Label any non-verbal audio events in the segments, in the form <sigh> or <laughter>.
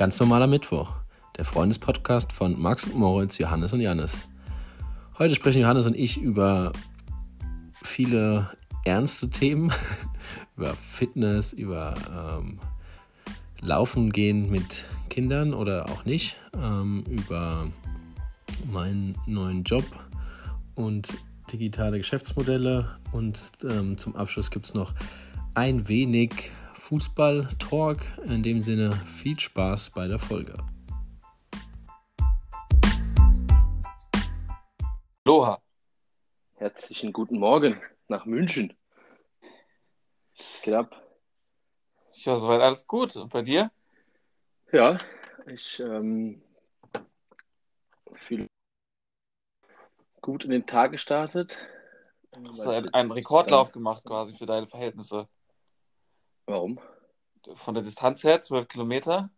Ganz normaler Mittwoch, der Freundespodcast von Max und Moritz, Johannes und Jannis. Heute sprechen Johannes und ich über viele ernste Themen, <laughs> über Fitness, über ähm, Laufen gehen mit Kindern oder auch nicht, ähm, über meinen neuen Job und digitale Geschäftsmodelle. Und ähm, zum Abschluss gibt es noch ein wenig Fußball-Talk. In dem Sinne viel Spaß bei der Folge. Aloha. Herzlichen guten Morgen nach München. Was geht ab? Ja, soweit alles gut. Und bei dir? Ja, ich ähm, fühle gut in den Tag gestartet. Hast du einen, einen Rekordlauf gemacht quasi für deine Verhältnisse? Warum? Von der Distanz her, 12 Kilometer?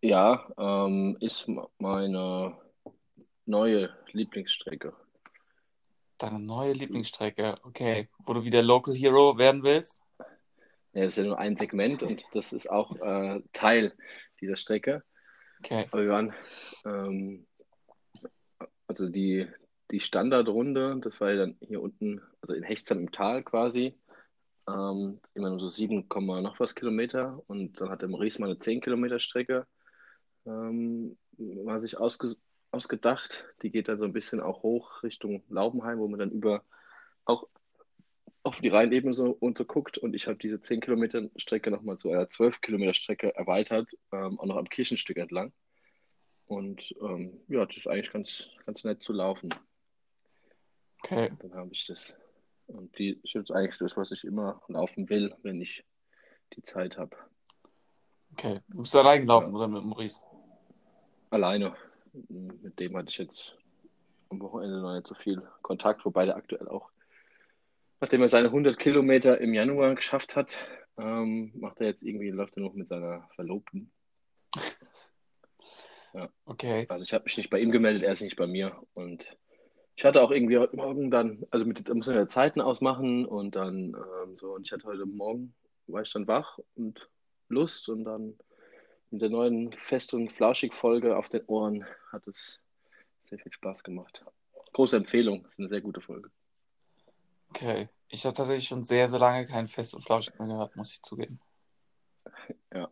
Ja, ähm, ist meine neue Lieblingsstrecke. Deine neue Lieblingsstrecke, okay. Wo du wieder Local Hero werden willst? Ja, das ist ja nur ein Segment und das ist auch äh, Teil dieser Strecke. Okay. Aber wir waren, ähm, also die, die Standardrunde, das war ja dann hier unten, also in Hechtsam im Tal quasi, ähm, immer nur so 7, noch was Kilometer und dann hat der Maurice mal eine 10 Kilometer Strecke ähm, mal sich ausge, ausgedacht. Die geht dann so ein bisschen auch hoch Richtung Laubenheim, wo man dann über auch auf die Rheinebene so unterguckt und ich habe diese 10 Kilometer Strecke nochmal zu einer 12 Kilometer Strecke erweitert, ähm, auch noch am Kirchenstück entlang. Und ähm, ja, das ist eigentlich ganz, ganz nett zu laufen. Okay. Dann habe ich das und die ist jetzt eigentlich das, was ich immer laufen will, wenn ich die Zeit habe. Okay. Du bist allein gelaufen ja. oder mit Maurice? Alleine. Mit dem hatte ich jetzt am Wochenende noch nicht so viel Kontakt, wobei der aktuell auch, nachdem er seine 100 Kilometer im Januar geschafft hat, ähm, macht er jetzt irgendwie, läuft er noch mit seiner Verlobten. <laughs> Ja. Okay. Also ich habe mich nicht bei ihm gemeldet, er ist nicht bei mir und ich hatte auch irgendwie heute Morgen dann, also mit, da man ja Zeiten ausmachen und dann ähm, so, und ich hatte heute Morgen, war ich dann wach und Lust und dann mit der neuen Fest- und Flauschig-Folge auf den Ohren hat es sehr viel Spaß gemacht. Große Empfehlung, ist eine sehr gute Folge. Okay, ich habe tatsächlich schon sehr, sehr lange keinen Fest und Flauschig mehr gehört, muss ich zugeben. <laughs> Ja.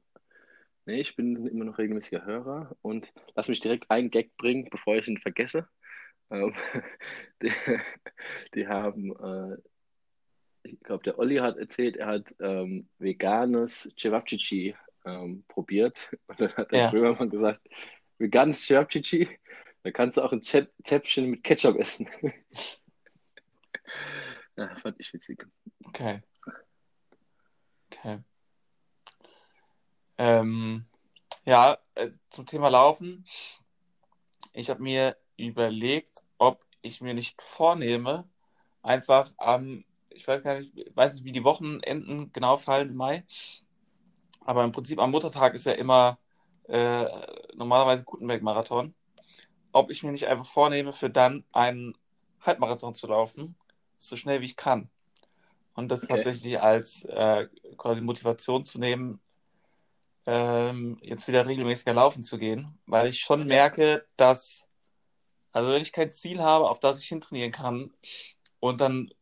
Nee, ich bin immer noch regelmäßiger Hörer und lass mich direkt einen Gag bringen, bevor ich ihn vergesse. Ähm, <laughs> die, die, haben, äh, ich glaube, der Olli hat erzählt, er hat ähm, veganes Cevapcici ähm, probiert. <laughs> Und dann hat der ja. Böhmermann gesagt, veganes Cevapcici, da kannst du auch ein Zäpfchen mit Ketchup essen. <laughs> ja, fand ich witzig. Okay. Okay. Ähm, ja, äh, zum Thema Laufen. Ich habe mir überlegt, ob ich mir nicht vornehme, einfach am, ich weiß gar nicht, weiß nicht, wie die Wochenenden genau fallen im Mai, aber im Prinzip am Muttertag ist ja immer äh, normalerweise Gutenberg-Marathon, ob ich mir nicht einfach vornehme, für dann einen Halbmarathon zu laufen, so schnell wie ich kann. Und das okay. tatsächlich als äh, quasi Motivation zu nehmen, ähm, jetzt wieder regelmäßiger laufen zu gehen, weil ich schon merke, dass also wenn ich kein Ziel habe, auf das ich hintrainieren kann und dann,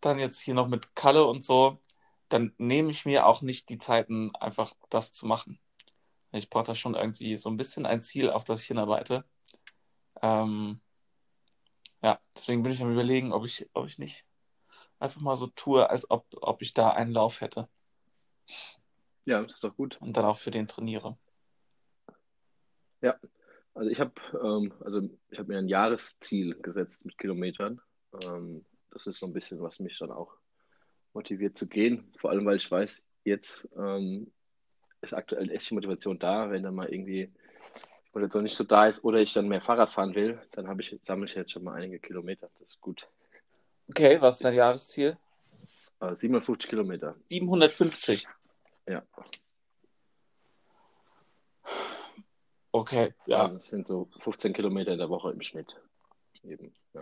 dann jetzt hier noch mit Kalle und so, dann nehme ich mir auch nicht die Zeiten, einfach das zu machen. Ich brauche da schon irgendwie so ein bisschen ein Ziel, auf das ich hinarbeite. Ähm, ja, deswegen bin ich am überlegen, ob ich, ob ich nicht einfach mal so tue, als ob, ob ich da einen Lauf hätte. Ja, das ist doch gut. Und dann auch für den trainiere. Ja, also ich habe ähm, also ich habe mir ein Jahresziel gesetzt mit Kilometern. Ähm, das ist so ein bisschen, was mich dann auch motiviert zu gehen. Vor allem, weil ich weiß, jetzt ähm, ist aktuell echt die Motivation da, wenn dann mal irgendwie die Motivation nicht so da ist oder ich dann mehr Fahrrad fahren will, dann habe ich, sammle ich jetzt schon mal einige Kilometer. Das ist gut. Okay, was ist dein Jahresziel? Äh, 750 Kilometer. 750? Ja. Okay, ja. Das sind so 15 Kilometer in der Woche im Schnitt. Eben, ja.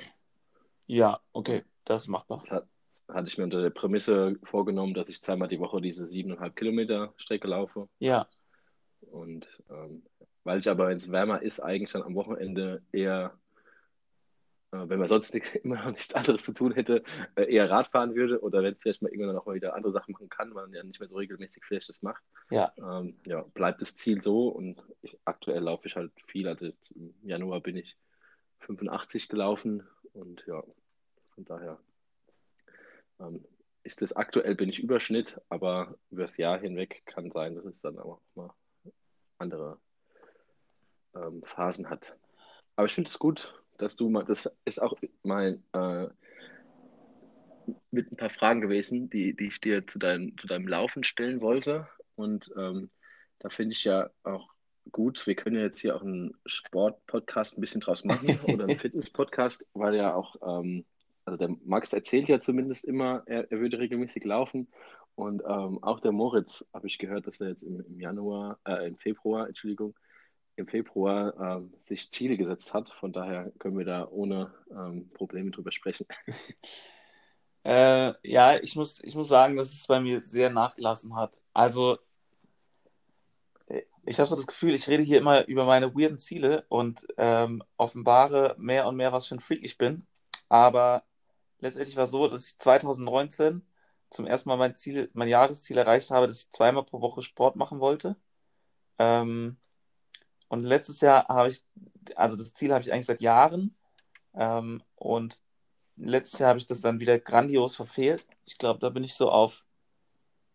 ja, okay, das ist machbar. Das hat, hatte ich mir unter der Prämisse vorgenommen, dass ich zweimal die Woche diese 7,5 Kilometer Strecke laufe. Ja. Und ähm, weil ich aber, wenn es wärmer ist, eigentlich dann am Wochenende eher, wenn man sonst nichts, <laughs> immer noch nichts anderes zu tun hätte, äh, eher Radfahren würde oder wenn vielleicht mal irgendwann noch mal wieder andere Sachen machen kann, weil man ja nicht mehr so regelmäßig vielleicht das macht. Ja. Ähm, ja, bleibt das Ziel so und ich, aktuell laufe ich halt viel. Also im Januar bin ich 85 gelaufen und ja, von daher ähm, ist es aktuell bin ich Überschnitt, aber über das Jahr hinweg kann sein, dass es dann auch mal andere ähm, Phasen hat. Aber ich finde es gut, dass du mal, das ist auch mein äh, mit ein paar Fragen gewesen, die, die ich dir zu deinem, zu deinem Laufen stellen wollte. Und ähm, da finde ich ja auch gut, wir können ja jetzt hier auch einen Sport-Podcast ein bisschen draus machen <laughs> oder einen Fitness-Podcast, weil ja auch, ähm, also der Max erzählt ja zumindest immer, er, er würde regelmäßig laufen. Und ähm, auch der Moritz, habe ich gehört, dass er jetzt im, im Januar, äh, im Februar, Entschuldigung, im Februar ähm, sich Ziele gesetzt hat. Von daher können wir da ohne ähm, Probleme drüber sprechen. <laughs> Äh, ja, ich muss, ich muss sagen, dass es bei mir sehr nachgelassen hat. Also, ich habe so das Gefühl, ich rede hier immer über meine weirden Ziele und ähm, offenbare mehr und mehr, was für ein Freak ich bin. Aber letztendlich war es so, dass ich 2019 zum ersten Mal mein Ziel, mein Jahresziel erreicht habe, dass ich zweimal pro Woche Sport machen wollte. Ähm, und letztes Jahr habe ich, also das Ziel habe ich eigentlich seit Jahren. Ähm, und letztes Jahr habe ich das dann wieder grandios verfehlt. Ich glaube, da bin ich so auf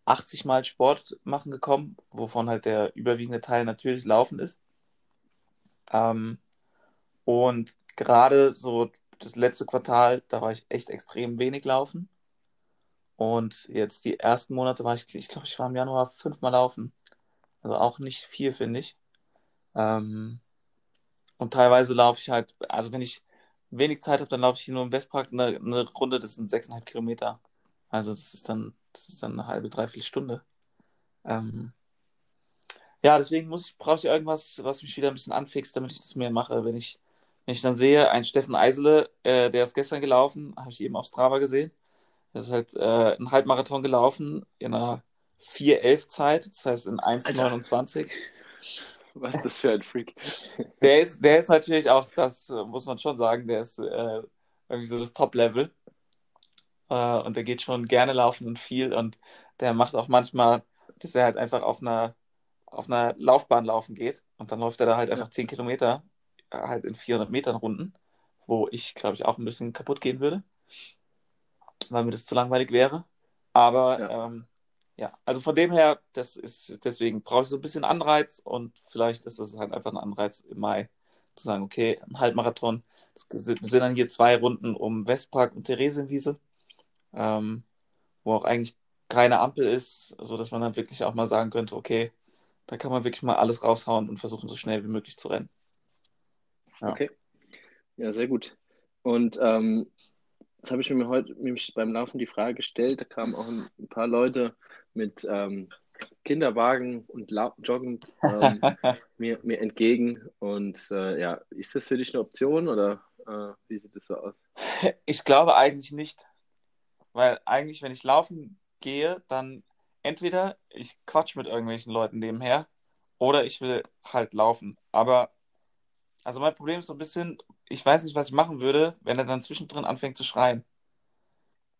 80 Mal Sport machen gekommen, wovon halt der überwiegende Teil natürlich Laufen ist. Ähm, und gerade so das letzte Quartal, da war ich echt extrem wenig laufen. Und jetzt die ersten Monate war ich, ich glaube, ich war im Januar fünfmal laufen. Also auch nicht viel, finde ich. Ähm, und teilweise laufe ich halt, also wenn ich wenig Zeit habe, dann laufe ich hier nur im Westpark eine, eine Runde, das sind sechseinhalb Kilometer. Also das ist dann, das ist dann eine halbe, dreiviertel Stunde. Ähm, ja, deswegen muss ich, brauche ich irgendwas, was mich wieder ein bisschen anfixt, damit ich das mehr mache. Wenn ich, wenn ich dann sehe, ein Steffen Eisele, äh, der ist gestern gelaufen, habe ich eben auf Strava gesehen. Der ist halt äh, einen Halbmarathon gelaufen in einer 4,11 Zeit, das heißt in 1,29. Was ist das für ein Freak? <laughs> Der ist, der ist natürlich auch, das muss man schon sagen, der ist äh, irgendwie so das Top-Level. Äh, und der geht schon gerne laufen und viel. Und der macht auch manchmal, dass er halt einfach auf einer, auf einer Laufbahn laufen geht. Und dann läuft er da halt einfach 10 Kilometer, äh, halt in 400 Metern Runden, wo ich, glaube ich, auch ein bisschen kaputt gehen würde, weil mir das zu langweilig wäre. Aber ja. Ähm, ja, also von dem her, das ist, deswegen brauche ich so ein bisschen Anreiz und vielleicht ist das halt einfach ein Anreiz im Mai zu sagen, okay, ein Halbmarathon, das sind dann hier zwei Runden um Westpark und Theresienwiese, ähm, wo auch eigentlich keine Ampel ist, sodass man dann wirklich auch mal sagen könnte, okay, da kann man wirklich mal alles raushauen und versuchen, so schnell wie möglich zu rennen. Ja. Okay. Ja, sehr gut. Und ähm, das habe ich mir heute nämlich beim Laufen die Frage gestellt. Da kamen auch ein paar Leute mit ähm, Kinderwagen und La Joggen ähm, <laughs> mir, mir entgegen. Und äh, ja, ist das für dich eine Option oder äh, wie sieht das so aus? Ich glaube eigentlich nicht. Weil eigentlich, wenn ich laufen gehe, dann entweder ich quatsch mit irgendwelchen Leuten nebenher oder ich will halt laufen. Aber also mein Problem ist so ein bisschen, ich weiß nicht, was ich machen würde, wenn er dann zwischendrin anfängt zu schreien.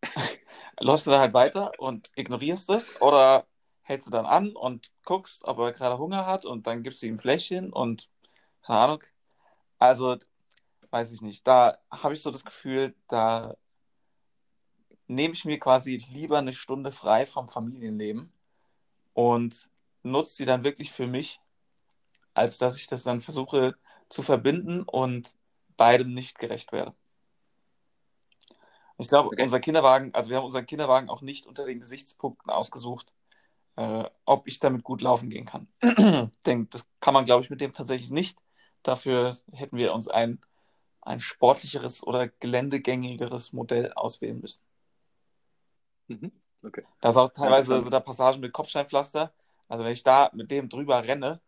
<laughs> Läufst du da halt weiter und ignorierst es oder hältst du dann an und guckst, ob er gerade Hunger hat und dann gibst du ihm Fläschchen und keine Ahnung. Also, weiß ich nicht. Da habe ich so das Gefühl, da nehme ich mir quasi lieber eine Stunde frei vom Familienleben und nutze sie dann wirklich für mich, als dass ich das dann versuche zu verbinden und beidem nicht gerecht werde. Ich glaube, okay. unser Kinderwagen, also wir haben unseren Kinderwagen auch nicht unter den Gesichtspunkten ausgesucht, äh, ob ich damit gut laufen gehen kann. <clears throat> ich denke, das kann man, glaube ich, mit dem tatsächlich nicht. Dafür hätten wir uns ein, ein sportlicheres oder geländegängigeres Modell auswählen müssen. Mhm. Okay. Da ist auch teilweise so der Passagen mit Kopfsteinpflaster. Also wenn ich da mit dem drüber renne,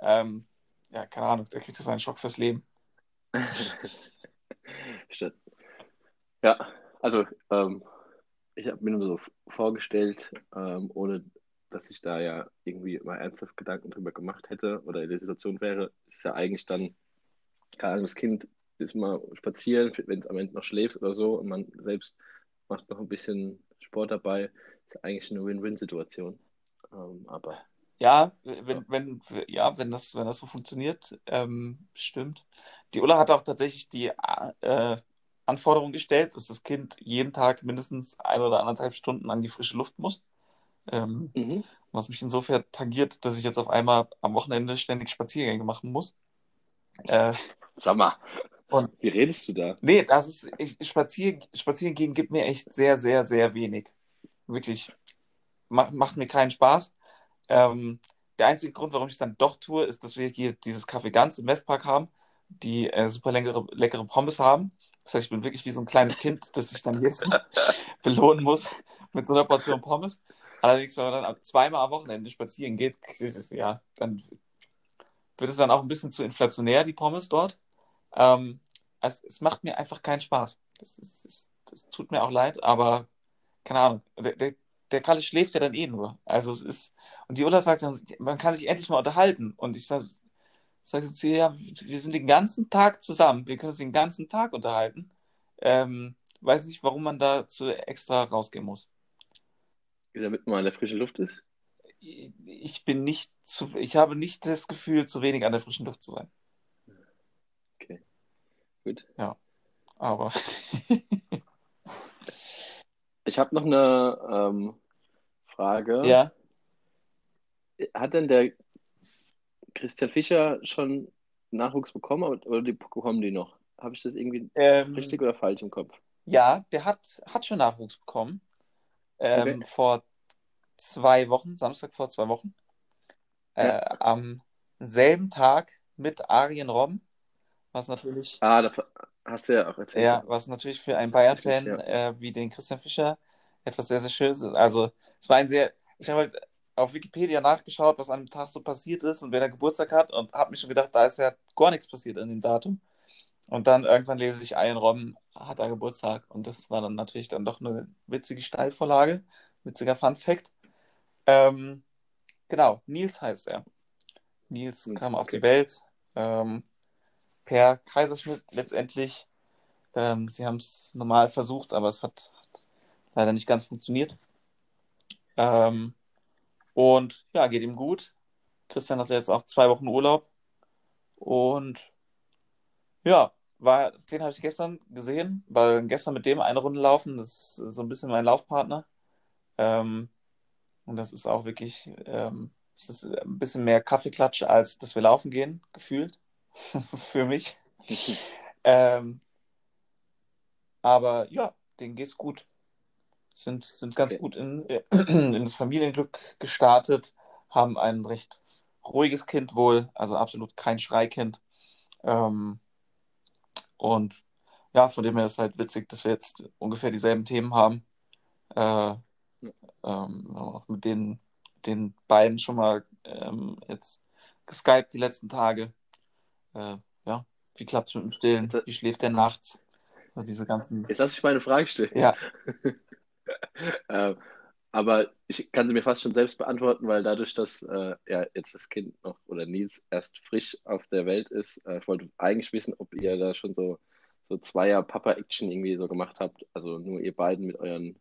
ähm, ja, keine Ahnung, der kriegt das einen Schock fürs Leben. <laughs> Stimmt. Ja, also ähm, ich habe mir nur so vorgestellt, ähm, ohne dass ich da ja irgendwie mal ernsthaft Gedanken drüber gemacht hätte oder in der Situation wäre, ist ja eigentlich dann, keine Ahnung, das Kind ist mal spazieren, wenn es am Ende noch schläft oder so und man selbst macht noch ein bisschen Sport dabei, ist ja eigentlich eine Win-Win-Situation. Ähm, aber ja, wenn, wenn, ja, wenn das, wenn das so funktioniert, ähm, stimmt. Die Ulla hat auch tatsächlich die äh, Anforderung gestellt, dass das Kind jeden Tag mindestens ein oder anderthalb Stunden an die frische Luft muss. Ähm, mhm. Was mich insofern tangiert, dass ich jetzt auf einmal am Wochenende ständig Spaziergänge machen muss. Äh, Sag mal, und, wie redest du da? Nee, das ist, ich, spazieren, spazieren gehen gibt mir echt sehr, sehr, sehr wenig. Wirklich. Macht, macht mir keinen Spaß. Ähm, der einzige Grund, warum ich es dann doch tue, ist, dass wir hier dieses Café Ganz im Westpark haben, die äh, super leckere, leckere Pommes haben. Das heißt, ich bin wirklich wie so ein kleines Kind, das sich dann jetzt <laughs> belohnen muss mit so einer Portion Pommes. Allerdings, wenn man dann zweimal am Wochenende spazieren geht, ja, dann wird es dann auch ein bisschen zu inflationär, die Pommes dort. Ähm, also, es macht mir einfach keinen Spaß. Das, ist, das, das tut mir auch leid, aber keine Ahnung. Der, der, der Kalle schläft ja dann eh nur. Also es ist, und die Ulla sagt dann, man kann sich endlich mal unterhalten. Und ich sage sag zu ihr, ja, wir sind den ganzen Tag zusammen, wir können uns den ganzen Tag unterhalten. Ähm, weiß nicht, warum man dazu extra rausgehen muss. Damit man an der frischen Luft ist? Ich bin nicht zu, ich habe nicht das Gefühl, zu wenig an der frischen Luft zu sein. Okay. Gut. Ja. Aber <laughs> Ich habe noch eine ähm, Frage. Ja. Hat denn der Christian Fischer schon Nachwuchs bekommen oder die bekommen die noch? Habe ich das irgendwie ähm, richtig oder falsch im Kopf? Ja, der hat, hat schon Nachwuchs bekommen. Ähm, okay. Vor zwei Wochen, Samstag vor zwei Wochen. Ja. Äh, am selben Tag mit Arjen Robben, was natürlich. Ah, da, Hast du ja auch erzählt. Ja, was natürlich für einen Bayern-Fan ja. äh, wie den Christian Fischer etwas sehr, sehr Schönes ist. Also, es war ein sehr. Ich habe halt auf Wikipedia nachgeschaut, was an dem Tag so passiert ist und wer da Geburtstag hat und habe mir schon gedacht, da ist ja gar nichts passiert an dem Datum. Und dann irgendwann lese ich ein, Robben hat da Geburtstag. Und das war dann natürlich dann doch eine witzige Steilvorlage, witziger Fun-Fact. Ähm, genau, Nils heißt er. Nils, Nils kam okay. auf die Welt. Ähm, per Kaiserschnitt letztendlich. Ähm, sie haben es normal versucht, aber es hat, hat, leider nicht ganz funktioniert. Ähm, und ja, geht ihm gut. Christian hat jetzt auch zwei Wochen Urlaub. Und ja, war, den habe ich gestern gesehen, weil gestern mit dem eine Runde laufen. Das ist so ein bisschen mein Laufpartner. Ähm, und das ist auch wirklich, ähm, es ist ein bisschen mehr Kaffeeklatsch, als dass wir laufen gehen, gefühlt. <laughs> für mich. <laughs> ähm, aber ja, denen geht's gut. Sind, sind ganz okay. gut in, <clears throat> in das Familienglück gestartet, haben ein recht ruhiges Kind wohl, also absolut kein Schreikind. Ähm, und ja, von dem her ist es halt witzig, dass wir jetzt ungefähr dieselben Themen haben. Äh, ähm, auch mit den, den beiden schon mal ähm, jetzt geskypt die letzten Tage äh, ja, wie klappt es mit dem Stillen? Wie schläft der nachts? So diese ganzen... Jetzt lass ich meine Frage stellen. Ja. <laughs> äh, aber ich kann sie mir fast schon selbst beantworten, weil dadurch, dass äh, ja, jetzt das Kind noch oder Nils erst frisch auf der Welt ist, äh, ich wollte eigentlich wissen, ob ihr da schon so, so Zweier Papa-Action irgendwie so gemacht habt. Also nur ihr beiden mit euren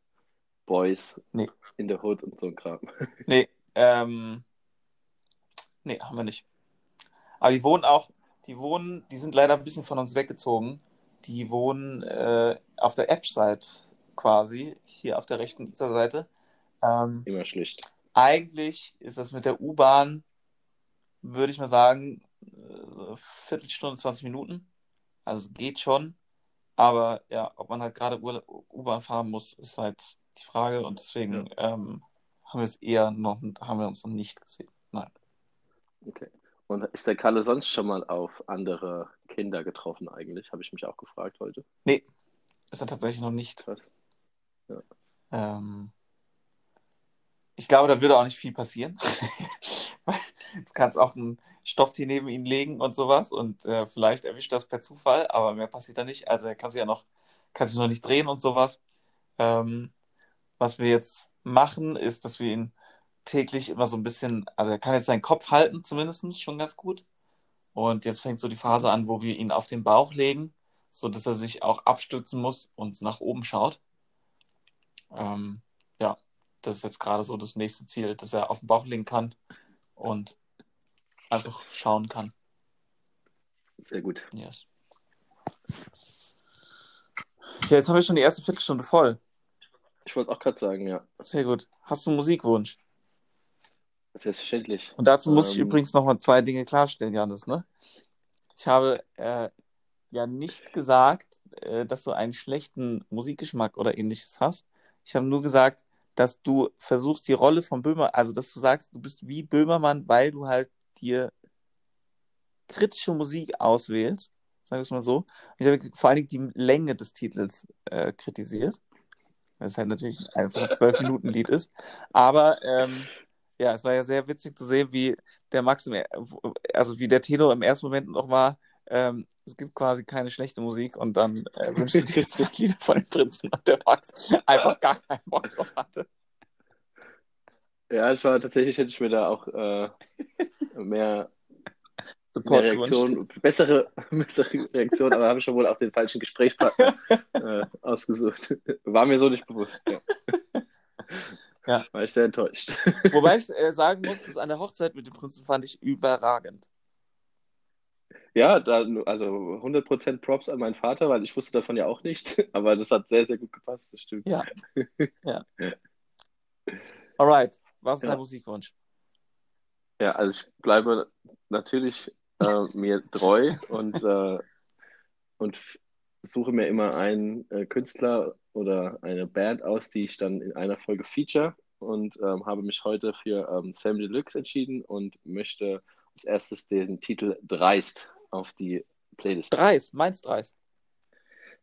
Boys nee. in der Hood und so ein Kram. Nee, ähm, nee, haben wir nicht. Aber die wohnen auch, die wohnen, die sind leider ein bisschen von uns weggezogen. Die wohnen äh, auf der App-Seite quasi, hier auf der rechten Seite. Ähm, Immer schlicht. Eigentlich ist das mit der U-Bahn, würde ich mal sagen, äh, Viertelstunde, 20 Minuten. Also es geht schon. Aber ja, ob man halt gerade U-Bahn fahren muss, ist halt die Frage. Und deswegen ja. ähm, haben wir es eher noch, haben wir uns noch nicht gesehen. Nein. Okay. Und ist der Kalle sonst schon mal auf andere Kinder getroffen eigentlich? Habe ich mich auch gefragt heute. Nee, ist er tatsächlich noch nicht. Krass. Ja. Ähm, ich glaube, da würde auch nicht viel passieren. <laughs> du kannst auch ein Stofftier neben ihn legen und sowas und äh, vielleicht erwischt das per Zufall, aber mehr passiert da nicht. Also er kann sich ja noch, kann sich noch nicht drehen und sowas. Ähm, was wir jetzt machen, ist, dass wir ihn täglich immer so ein bisschen, also er kann jetzt seinen Kopf halten, zumindest schon ganz gut. Und jetzt fängt so die Phase an, wo wir ihn auf den Bauch legen, sodass er sich auch abstützen muss und nach oben schaut. Ähm, ja, das ist jetzt gerade so das nächste Ziel, dass er auf den Bauch legen kann und einfach schauen kann. Sehr gut. Yes. Ja, jetzt haben wir schon die erste Viertelstunde voll. Ich wollte auch gerade sagen, ja. Sehr gut. Hast du einen Musikwunsch? Selbstverständlich. Und dazu muss ich Ähm, übrigens nochmal zwei Dinge klarstellen, Janis. Ne? Ich habe äh, ja nicht gesagt, äh, dass du einen schlechten Musikgeschmack oder ähnliches hast. Ich habe nur gesagt, dass du versuchst, die Rolle von Böhmer, also dass du sagst, du bist wie Böhmermann, weil du halt dir kritische Musik auswählst, sagen wir es mal so. Ich habe vor allen Dingen die Länge des Titels äh, kritisiert. Weil es halt natürlich einfach ein Zwölf-Minuten-Lied ist. Aber ähm, ja, es war ja sehr witzig zu sehen, wie der Max, im, also wie der Tenor im ersten Moment noch war, ähm, es gibt quasi keine schlechte Musik und dann äh, wünschst du dir zwei Lieder von den Prinzen und der Max einfach gar keinen Bock drauf hatte. Ja, es war tatsächlich, hätte ich mir da auch äh, mehr, mehr. Reaktion, bessere, <laughs> bessere Reaktion, aber habe ich schon wohl auch den falschen Gesprächspartner <laughs> äh, ausgesucht. War mir so nicht bewusst. Ja. <laughs> Ja. War ich sehr enttäuscht. <laughs> Wobei ich äh, sagen muss, das an der Hochzeit mit dem Prinzen fand ich überragend. Ja, da, also 100% Props an meinen Vater, weil ich wusste davon ja auch nichts, <laughs> aber das hat sehr, sehr gut gepasst, das stimmt. <laughs> Ja. ja. Alright, was ist Ja. dein Musikwunsch? Ja, also ich bleibe natürlich äh, mir treu und, äh, und suche mir immer einen äh, Künstler oder eine Band aus, die ich dann in einer Folge feature und ähm, habe mich heute für ähm, Sam Deluxe entschieden und möchte als erstes den Titel Dreist auf die Playlist. Dreist, meins Dreist.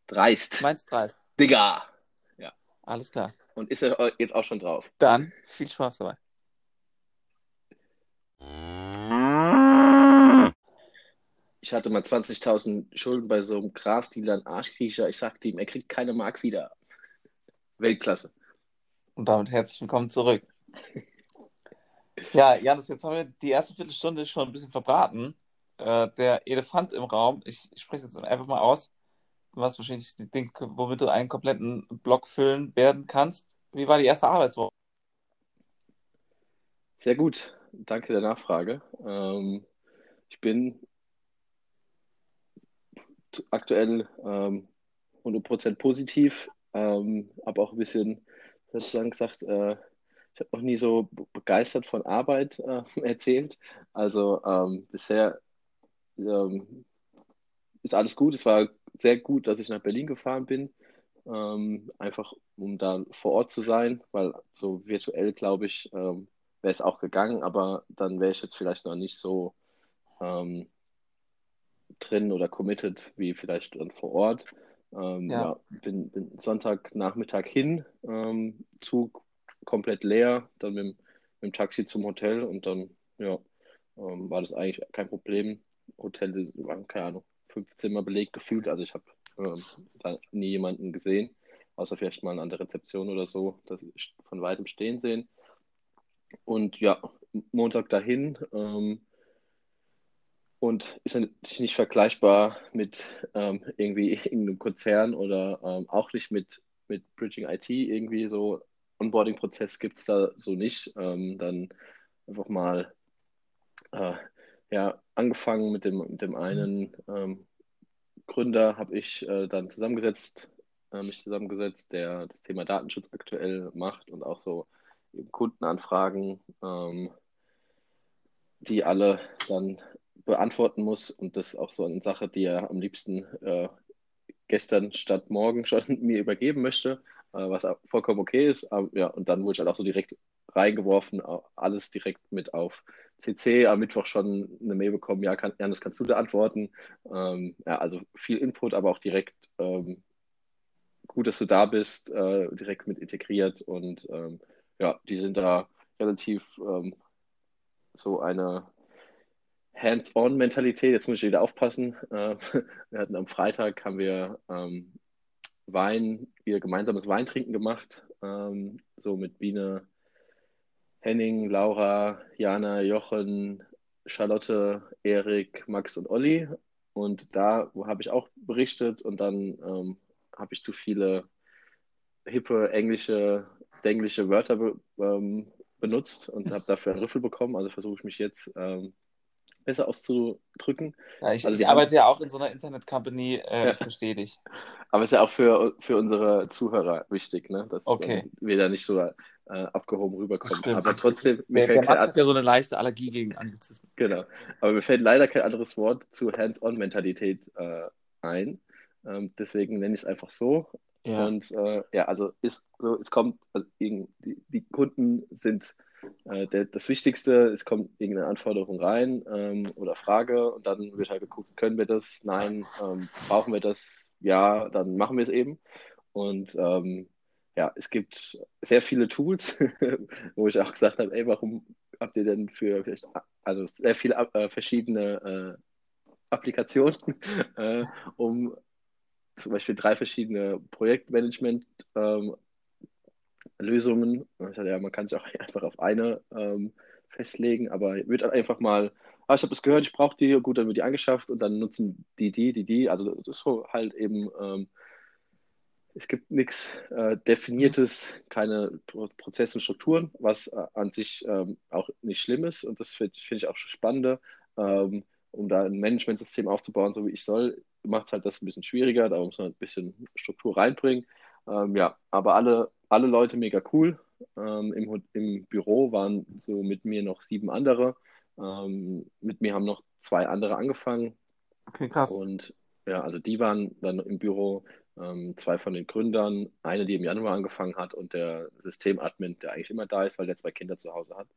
Dreist. Meins Dreist. Digga. Alles klar. Und ist er jetzt auch schon drauf? Dann viel Spaß dabei. Ich hatte mal 20.000 Schulden bei so einem Grasdealer, ein Arschkriecher. Ich sagte ihm, er kriegt keine Mark wieder. Weltklasse. Und damit herzlich willkommen zurück. Ja, Janis, jetzt haben wir die erste Viertelstunde schon ein bisschen verbraten. Äh, der Elefant im Raum, ich, ich spreche jetzt einfach mal aus, was wahrscheinlich das Ding, womit du einen kompletten Block füllen werden kannst. Wie war die erste Arbeitswoche? Sehr gut. Danke der Nachfrage. Ähm, ich bin aktuell ähm, 100% positiv, ähm, habe auch ein bisschen sozusagen gesagt, äh, ich habe noch nie so be- begeistert von Arbeit äh, <laughs> erzählt. Also ähm, bisher ähm, ist alles gut. Es war sehr gut, dass ich nach Berlin gefahren bin, ähm, einfach um da vor Ort zu sein, weil so virtuell, glaube ich, ähm, wäre es auch gegangen, aber dann wäre ich jetzt vielleicht noch nicht so ähm, drin oder committed wie vielleicht dann vor Ort. Ähm, Ja. ja. bin, bin Sonntagnachmittag hin, ähm, Zug komplett leer, dann mit, dem- mit dem Taxi zum Hotel und dann ja, ähm, war das eigentlich kein Problem. Hotel waren, keine Ahnung, fünf Zimmer belegt gefühlt, also ich habe ähm, da nie jemanden gesehen, außer vielleicht mal an der Rezeption oder so, dass ich von weitem stehen sehen. Und ja, Montag dahin. Ähm, und ist natürlich nicht vergleichbar mit ähm, irgendwie irgendeinem Konzern oder ähm, auch nicht mit, mit Bridging IT. Irgendwie so Onboarding-Prozess gibt es da so nicht. Ähm, dann einfach mal äh, ja, angefangen mit dem, mit dem einen ähm, Gründer, habe ich äh, dann zusammengesetzt, äh, mich zusammengesetzt, der das Thema Datenschutz aktuell macht und auch so Kundenanfragen, ähm, die alle dann beantworten muss. Und das ist auch so eine Sache, die er am liebsten äh, gestern statt morgen <laughs> schon mir übergeben möchte, äh, was vollkommen okay ist. Aber, ja, und dann wurde ich halt auch so direkt reingeworfen, alles direkt mit auf CC. Am Mittwoch schon eine Mail bekommen, ja, kann, Janis, kannst du da antworten? Ähm, ja, also viel Input, aber auch direkt ähm, gut, dass du da bist, äh, direkt mit integriert und ähm, ja, die sind da relativ ähm, so eine Hands-on-Mentalität. Jetzt muss ich wieder aufpassen. Äh, <laughs> wir hatten am Freitag haben wir ähm, Wein, wir gemeinsames Weintrinken gemacht, ähm, so mit Biene Henning, Laura, Jana, Jochen, Charlotte, Erik, Max und Olli. Und da habe ich auch berichtet und dann ähm, habe ich zu viele hippe englische, englische Wörter be ähm, benutzt und habe dafür einen Rüffel bekommen. Also versuche ich mich jetzt ähm, besser auszudrücken. Ja, ich, Also ich arbeite ja auch in so einer Internet-Company, äh, Ja. ich verstehe dich. Aber es ist ja auch für, für unsere Zuhörer wichtig, ne? dass Okay. ähm, wir da nicht so äh, abgehoben rüberkommen. Aber trotzdem, mir Der, der fällt kein, Max hat ja so eine leichte Allergie gegen Anglizismen. genau. Aber mir fällt leider kein anderes Wort zu Hands-on-Mentalität äh, ein. Ähm, deswegen nenne ich es einfach so. Ja. Und äh, ja, also ist so, es kommt, also die, die Kunden sind äh, der, das Wichtigste, es kommt irgendeine Anforderung rein ähm, oder Frage und dann wird halt geguckt, können wir das? Nein, ähm, brauchen wir das? Ja, dann machen wir es eben. Und ähm, ja, es gibt sehr viele Tools, <laughs> wo ich auch gesagt habe, ey, warum habt ihr denn für vielleicht, also sehr viele äh, verschiedene äh, Applikationen, <laughs> äh, um zum Beispiel drei verschiedene Projektmanagement ähm, Lösungen. Ich sagte, ja, man kann sich auch <laughs> einfach auf eine ähm, festlegen, aber ich würde einfach mal, ah, ich habe das gehört, ich brauche die, gut, dann wird die angeschafft und dann nutzen die die, die die. Also so halt eben, ähm, es gibt nichts äh, Definiertes, keine Pro Prozesse und Strukturen, was äh, an sich ähm, auch nicht schlimm ist und das finde find ich auch schon spannender. Ähm, um da ein Managementsystem aufzubauen, so wie ich soll, macht es halt das ein bisschen schwieriger, da muss man ein bisschen Struktur reinbringen. Ähm, ja, aber alle, alle Leute mega cool. Ähm, im, Im Büro waren so mit mir noch sieben andere. Ähm, mit mir haben noch zwei andere angefangen. Okay, krass. Und ja, also die waren dann im Büro, ähm, zwei von den Gründern, eine, die im Januar angefangen hat und der Systemadmin, der eigentlich immer da ist, weil der zwei Kinder zu Hause hat.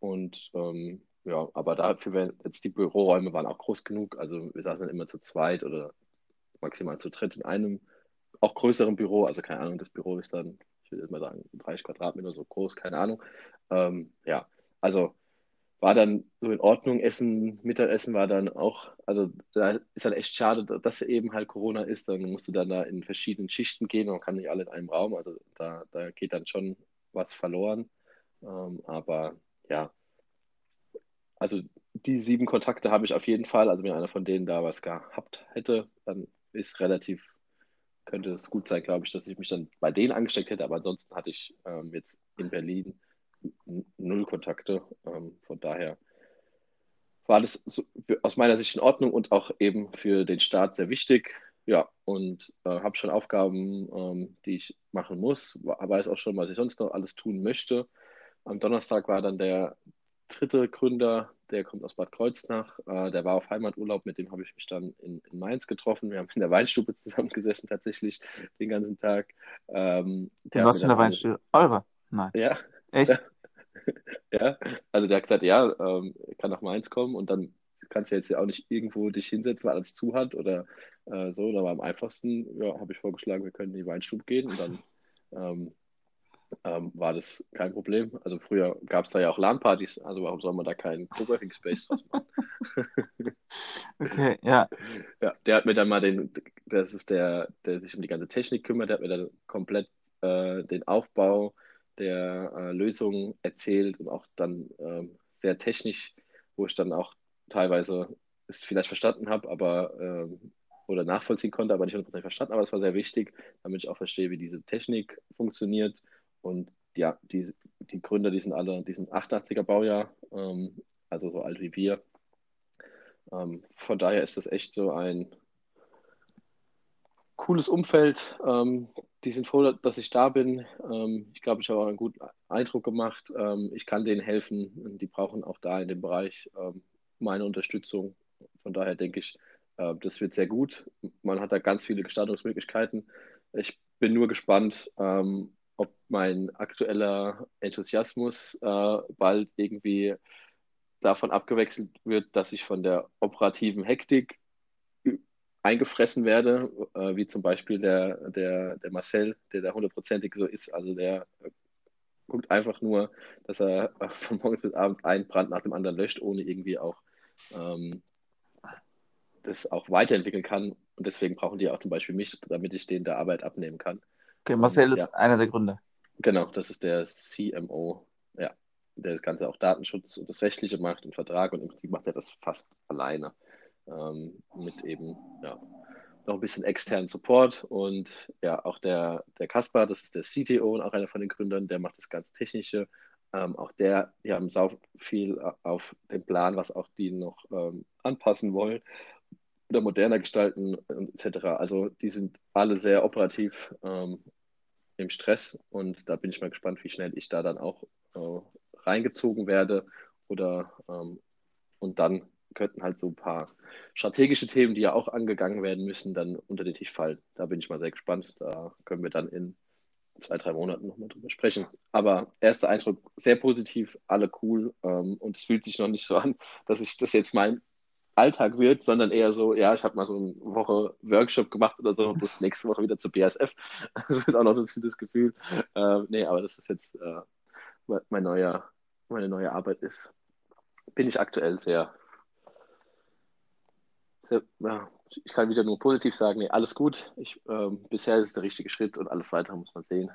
Und ähm, ja, aber dafür jetzt die Büroräume waren auch groß genug. Also wir saßen dann immer zu zweit oder maximal zu dritt in einem auch größeren Büro. Also keine Ahnung, das Büro ist dann, ich würde mal sagen, 30 Quadratmeter so groß, keine Ahnung. Ähm, ja, also war dann so in Ordnung. Essen, Mittagessen war dann auch, also da ist dann echt schade, dass eben halt Corona ist. Dann musst du dann da in verschiedenen Schichten gehen. Man kann nicht alle in einem Raum. Also da, da geht dann schon was verloren. Ähm, aber ja, also die sieben Kontakte habe ich auf jeden Fall. Also wenn einer von denen da was gehabt hätte, dann ist relativ, könnte es gut sein, glaube ich, dass ich mich dann bei denen angesteckt hätte. Aber ansonsten hatte ich ähm, jetzt in Berlin null Kontakte. Ähm, von daher war das so, aus meiner Sicht in Ordnung und auch eben für den Staat sehr wichtig. Ja, und äh, habe schon Aufgaben, ähm, die ich machen muss, weiß auch schon, was ich sonst noch alles tun möchte. Am Donnerstag war dann der dritte Gründer, der kommt aus Bad Kreuznach, äh, der war auf Heimaturlaub, mit dem habe ich mich dann in, in Mainz getroffen. Wir haben in der Weinstube zusammengesessen, tatsächlich den ganzen Tag. Ähm, der Was für eine Weinstube? Eure? Nein. Ja, Echt? <laughs> ja, also der hat gesagt, ja, ähm, kann nach Mainz kommen und dann kannst du jetzt ja auch nicht irgendwo dich hinsetzen, weil alles zu hat oder äh, so. Da war am einfachsten, ja, habe ich vorgeschlagen, wir können in die Weinstube gehen und dann ähm, ähm, war das kein Problem. Also früher gab es da ja auch LAN-Partys, also warum soll man da keinen Coworking Space draus machen? <laughs> Okay, ja. Ja, der hat mir dann mal den, das ist der, der sich um die ganze Technik kümmert, der hat mir dann komplett äh, den Aufbau der äh, Lösung erzählt und auch dann ähm, sehr technisch, wo ich dann auch teilweise es vielleicht verstanden habe, aber ähm, oder nachvollziehen konnte, aber nicht 100% verstanden, aber es war sehr wichtig, damit ich auch verstehe, wie diese Technik funktioniert. Und ja, die, die Gründer, die sind alle, die sind 88er Baujahr, ähm, also so alt wie wir. Ähm, von daher ist das echt so ein cooles Umfeld. Ähm, die sind froh, dass ich da bin. Ähm, ich glaube, ich habe auch einen guten Eindruck gemacht. Ähm, ich kann denen helfen. Die brauchen auch da in dem Bereich ähm, meine Unterstützung. Von daher denke ich, äh, das wird sehr gut. Man hat da ganz viele Gestaltungsmöglichkeiten. Ich bin nur gespannt, ähm, ob mein aktueller Enthusiasmus äh, bald irgendwie davon abgewechselt wird, dass ich von der operativen Hektik eingefressen werde, äh, wie zum Beispiel der, der, der Marcel, der da hundertprozentig so ist. Also der äh, guckt einfach nur, dass er äh, von morgens bis abends einen Brand nach dem anderen löscht, ohne irgendwie auch ähm, das auch weiterentwickeln kann. Und deswegen brauchen die auch zum Beispiel mich, damit ich denen der Arbeit abnehmen kann. Okay, Marcel Ja. ist einer der Gründer. Genau, das ist der CMO. Ja. der das Ganze auch Datenschutz und das Rechtliche macht und Vertrag und im Prinzip macht er das fast alleine ähm, mit eben ja, noch ein bisschen externen Support und ja, auch der, der Kaspar, das ist der CTO und auch einer von den Gründern, der macht das ganze Technische. Ähm, auch der, die haben sau viel auf dem Plan, was auch die noch ähm, anpassen wollen oder moderner gestalten etc. Also die sind alle sehr operativ ähm, im Stress und da bin ich mal gespannt, wie schnell ich da dann auch äh, reingezogen werde oder ähm, und dann könnten halt so ein paar strategische Themen, die ja auch angegangen werden müssen, dann unter den Tisch fallen. Da bin ich mal sehr gespannt. Da können wir dann in zwei, drei Monaten nochmal drüber sprechen. Aber erster Eindruck sehr positiv, alle cool ähm, und es fühlt sich noch nicht so an, dass ich das jetzt mein Alltag wird, sondern eher so, ja, ich habe mal so eine Woche Workshop gemacht oder so und muss nächste Woche wieder zur BASF. <laughs> Das ist auch noch ein bisschen das Gefühl. Äh, nee, aber das ist jetzt äh, mein neuer, meine neue Arbeit ist. Bin ich aktuell sehr, sehr ja, ich kann wieder nur positiv sagen, nee, alles gut. Ich, ähm, bisher ist es der richtige Schritt und alles weitere muss man sehen.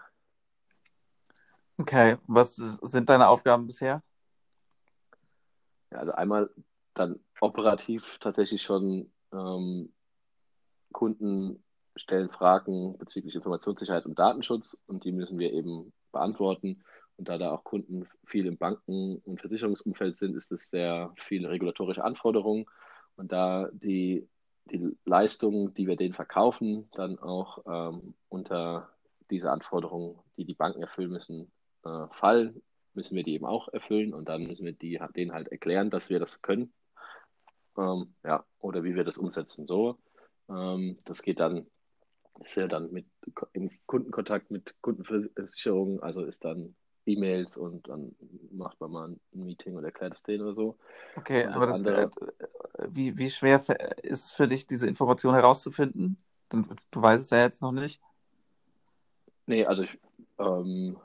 Okay, was sind deine Aufgaben bisher? Ja, also einmal dann operativ tatsächlich schon ähm, Kunden stellen Fragen bezüglich Informationssicherheit und Datenschutz und die müssen wir eben beantworten. Und da da auch Kunden viel im Banken- und Versicherungsumfeld sind, ist es sehr viele regulatorische Anforderungen. Und da die, die Leistungen, die wir denen verkaufen, dann auch ähm, unter diese Anforderungen, die die Banken erfüllen müssen, äh, fallen, müssen wir die eben auch erfüllen und dann müssen wir die, denen halt erklären, dass wir das können ähm, ja, oder wie wir das umsetzen. So, ähm, das geht dann, ist ja dann mit im Kundenkontakt mit Kundenversicherungen, also ist dann E-Mails und dann macht man mal ein Meeting und erklärt es denen oder so. Okay, aber das, andere, äh, wie, wie schwer ist es für dich, diese Information herauszufinden? Du weißt es ja jetzt noch nicht. Nee, also ich, ähm,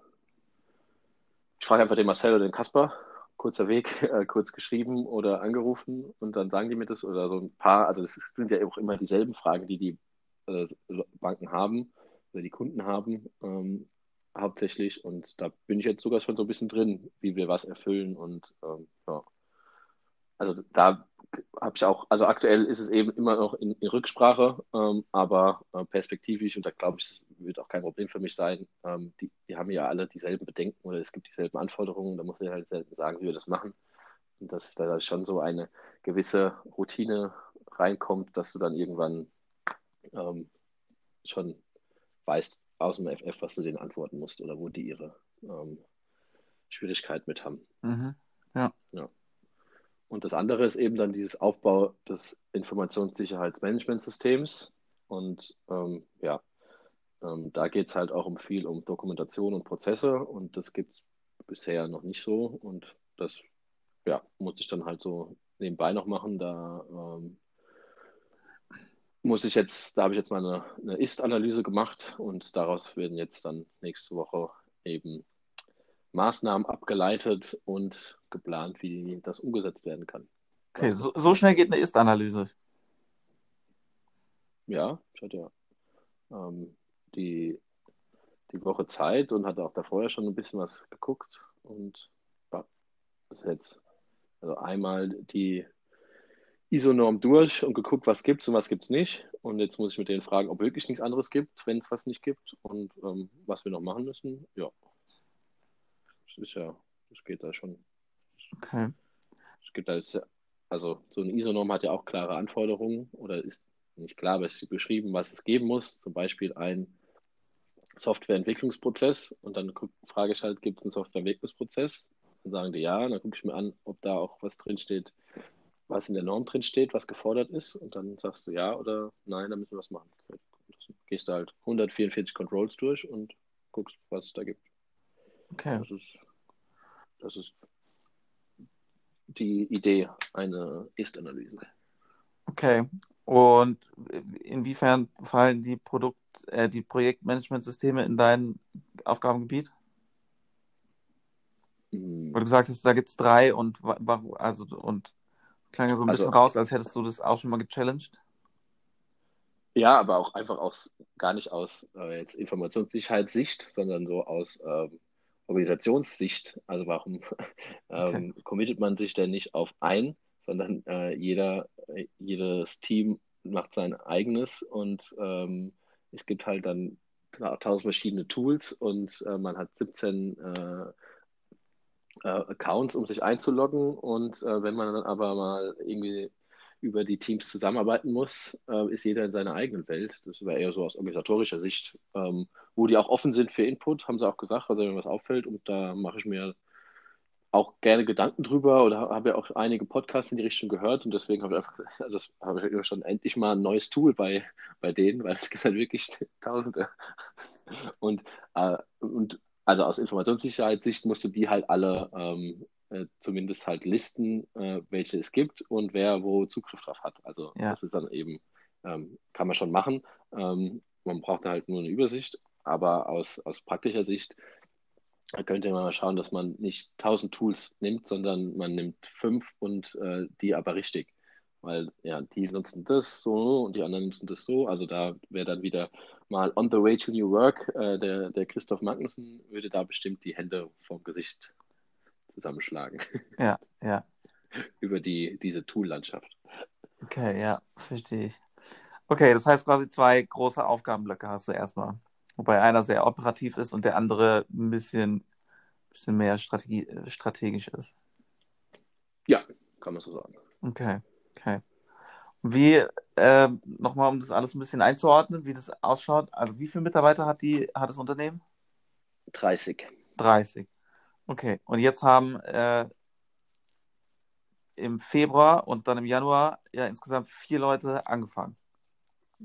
ich frage einfach den Marcel oder den Kasper, kurzer Weg, <laughs> äh, kurz geschrieben oder angerufen und dann sagen die mir das oder so ein paar, also es sind ja auch immer dieselben Fragen, die die äh, Banken haben oder die Kunden haben ähm, hauptsächlich und da bin ich jetzt sogar schon so ein bisschen drin, wie wir was erfüllen und ähm, ja. Also da habe ich auch, also aktuell ist es eben immer noch in, in Rücksprache, ähm, aber äh, perspektivisch, und da glaube ich, das wird auch kein Problem für mich sein, ähm, die, die haben ja alle dieselben Bedenken oder es gibt dieselben Anforderungen, da muss ich halt selten sagen, wie wir das machen. Und dass da schon so eine gewisse Routine reinkommt, dass du dann irgendwann ähm, schon weißt aus dem FF, was du denen antworten musst oder wo die ihre ähm, Schwierigkeit mit haben. Mhm. Ja. ja. Und das andere ist eben dann dieses Aufbau des Informationssicherheitsmanagementsystems. Und ähm, ja, ähm, da geht es halt auch um viel um Dokumentation und Prozesse und das gibt es bisher noch nicht so. Und das ja, muss ich dann halt so nebenbei noch machen. Da ähm, muss ich jetzt, da habe ich jetzt mal eine, eine Ist-Analyse gemacht und daraus werden jetzt dann nächste Woche eben Maßnahmen abgeleitet und geplant, wie das umgesetzt werden kann. Okay, so, so schnell geht eine Ist-Analyse. Ja, ich hatte ja ähm, die, die Woche Zeit und hatte auch davor ja schon ein bisschen was geguckt und das ist jetzt also einmal die ISO-Norm durch und geguckt, was gibt es und was gibt es nicht. Und jetzt muss ich mit denen fragen, ob wirklich nichts anderes gibt, wenn es was nicht gibt und ähm, was wir noch machen müssen. Ja, ist ja, das geht da schon. Okay. Es gibt da also so eine ISO-Norm hat ja auch klare Anforderungen oder ist nicht klar, aber es ist beschrieben, was es geben muss. Zum Beispiel ein Softwareentwicklungsprozess und dann frage ich halt, gibt es einen Softwareentwicklungsprozess? Dann sagen die ja, dann gucke ich mir an, ob da auch was drinsteht, was in der Norm drinsteht, was gefordert ist und dann sagst du ja oder nein, da müssen wir was machen. Dann gehst du halt 144 Controls durch und guckst, was es da gibt. Okay. Das ist, das ist die Idee einer Ist-Analyse. Okay. Und inwiefern fallen die Produkt, äh, die Projektmanagementsysteme in dein Aufgabengebiet? Hm. Weil du gesagt hast, da gibt es drei und also und klang ja so ein also, bisschen raus, als hättest du das auch schon mal gechallenged. Ja, aber auch einfach aus gar nicht aus äh, jetzt Informationssicherheitssicht, sondern so aus ähm, Organisationssicht, also warum <laughs> ähm, okay. committet man sich denn nicht auf ein, sondern äh, jeder, äh, jedes Team macht sein eigenes und ähm, es gibt halt dann tausend verschiedene Tools und äh, man hat 17 äh, äh, Accounts, um sich einzuloggen und äh, wenn man dann aber mal irgendwie über die Teams zusammenarbeiten muss, äh, ist jeder in seiner eigenen Welt. Das wäre eher so aus organisatorischer Sicht, ähm, wo die auch offen sind für Input, haben sie auch gesagt, also wenn was auffällt und da mache ich mir auch gerne Gedanken drüber oder habe ja auch einige Podcasts in die Richtung gehört und deswegen habe ich einfach, also habe ich schon endlich mal ein neues Tool bei, bei denen, weil es gibt halt wirklich <laughs> Tausende. Und, äh, und also aus Informationssicherheitssicht musst du die halt alle ähm, äh, zumindest halt listen, äh, welche es gibt und wer wo Zugriff drauf hat. Also ja. das ist dann eben, ähm, kann man schon machen. Ähm, man braucht da halt nur eine Übersicht, aber aus, aus praktischer Sicht könnte man mal schauen, dass man nicht 1000 Tools nimmt, sondern man nimmt fünf und äh, die aber richtig. Weil ja, die nutzen das so und die anderen nutzen das so. Also da wäre dann wieder mal on the way to new work. Äh, der, der Christoph Magnussen würde da bestimmt die Hände vom Gesicht zusammenschlagen. <laughs> Ja, ja. Über die, diese Tool-Landschaft. Okay, ja, verstehe ich. Okay, das heißt quasi zwei große Aufgabenblöcke hast du erstmal. Wobei einer sehr operativ ist und der andere ein bisschen, bisschen mehr Strategie, strategisch ist. Ja, kann man so sagen. Okay, okay. Wie, äh, nochmal, um das alles ein bisschen einzuordnen, wie das ausschaut. Also wie viele Mitarbeiter hat, die, hat das Unternehmen? 30. 30. Okay, und jetzt haben äh, im Februar und dann im Januar ja insgesamt vier Leute angefangen.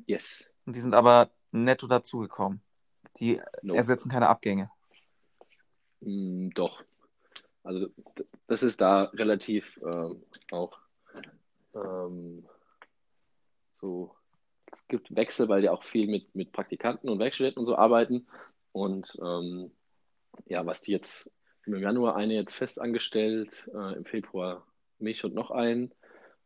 Yes. Und die sind aber netto dazugekommen. Die no. ersetzen keine Abgänge. Mm, doch. Also das ist da relativ äh, auch ähm, so gibt Wechsel, weil die auch viel mit, mit Praktikanten und Werkstudenten und so arbeiten. Und ähm, ja, was die jetzt im Januar eine jetzt fest angestellt, äh, im Februar mich und noch einen.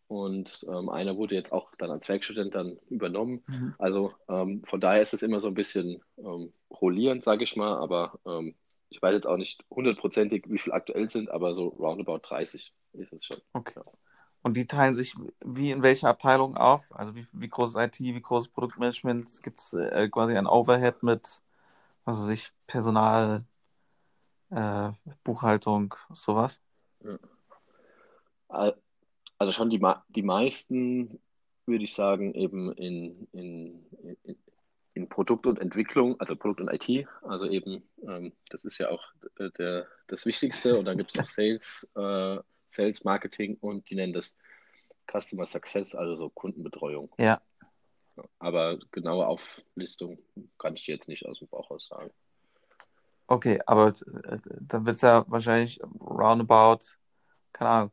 Und ähm, einer wurde jetzt auch dann als Werkstudent dann übernommen. Mhm. Also ähm, von daher ist es immer so ein bisschen ähm, rollierend, sage ich mal. Aber ähm, ich weiß jetzt auch nicht hundertprozentig, wie viel aktuell sind, aber so roundabout 30 ist es schon. Okay. Ja. Und die teilen sich wie in welcher Abteilung auf? Also wie, wie groß ist IT, wie groß ist Produktmanagement? Gibt es äh, quasi ein Overhead mit, was weiß ich, Personal, äh, Buchhaltung, sowas? Also schon die, die meisten, würde ich sagen, eben in, in, in, in Produkt und Entwicklung, also Produkt und IT, also eben, ähm, das ist ja auch der, das Wichtigste und dann gibt es noch <laughs> Sales, äh, Sales, Marketing und die nennen das Customer Success, also so Kundenbetreuung. Ja. Aber genaue Auflistung kann ich dir jetzt nicht aus dem Bauch aus sagen. Okay, aber äh, dann wird es ja wahrscheinlich roundabout, keine Ahnung,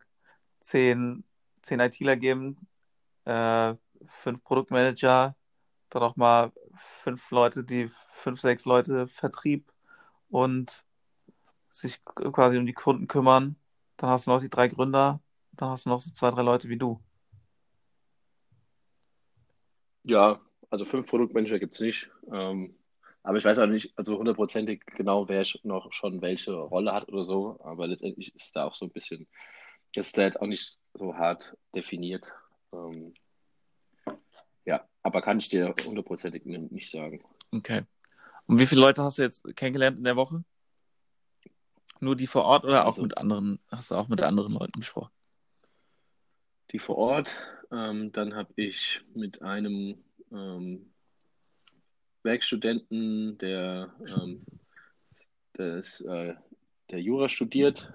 zehn, zehn ITler geben, äh, fünf Produktmanager, dann auch mal fünf Leute, die fünf, sechs Leute Vertrieb und sich quasi um die Kunden kümmern. Dann hast du noch die drei Gründer, dann hast du noch so zwei, drei Leute wie du. Ja, also fünf Produktmanager gibt es nicht. Ähm, aber ich weiß auch nicht, also hundertprozentig genau, wer noch schon welche Rolle hat oder so. Aber letztendlich ist da auch so ein bisschen, das ist da jetzt auch nicht so hart definiert. Ähm, ja, aber kann ich dir hundertprozentig nicht sagen. Okay. Und wie viele Leute hast du jetzt kennengelernt in der Woche? Nur die vor Ort oder auch also, mit anderen, hast du auch mit anderen Leuten gesprochen? Die vor Ort, ähm, dann habe ich mit einem ähm, Werkstudenten, der, ähm, der, ist, äh, der Jura studiert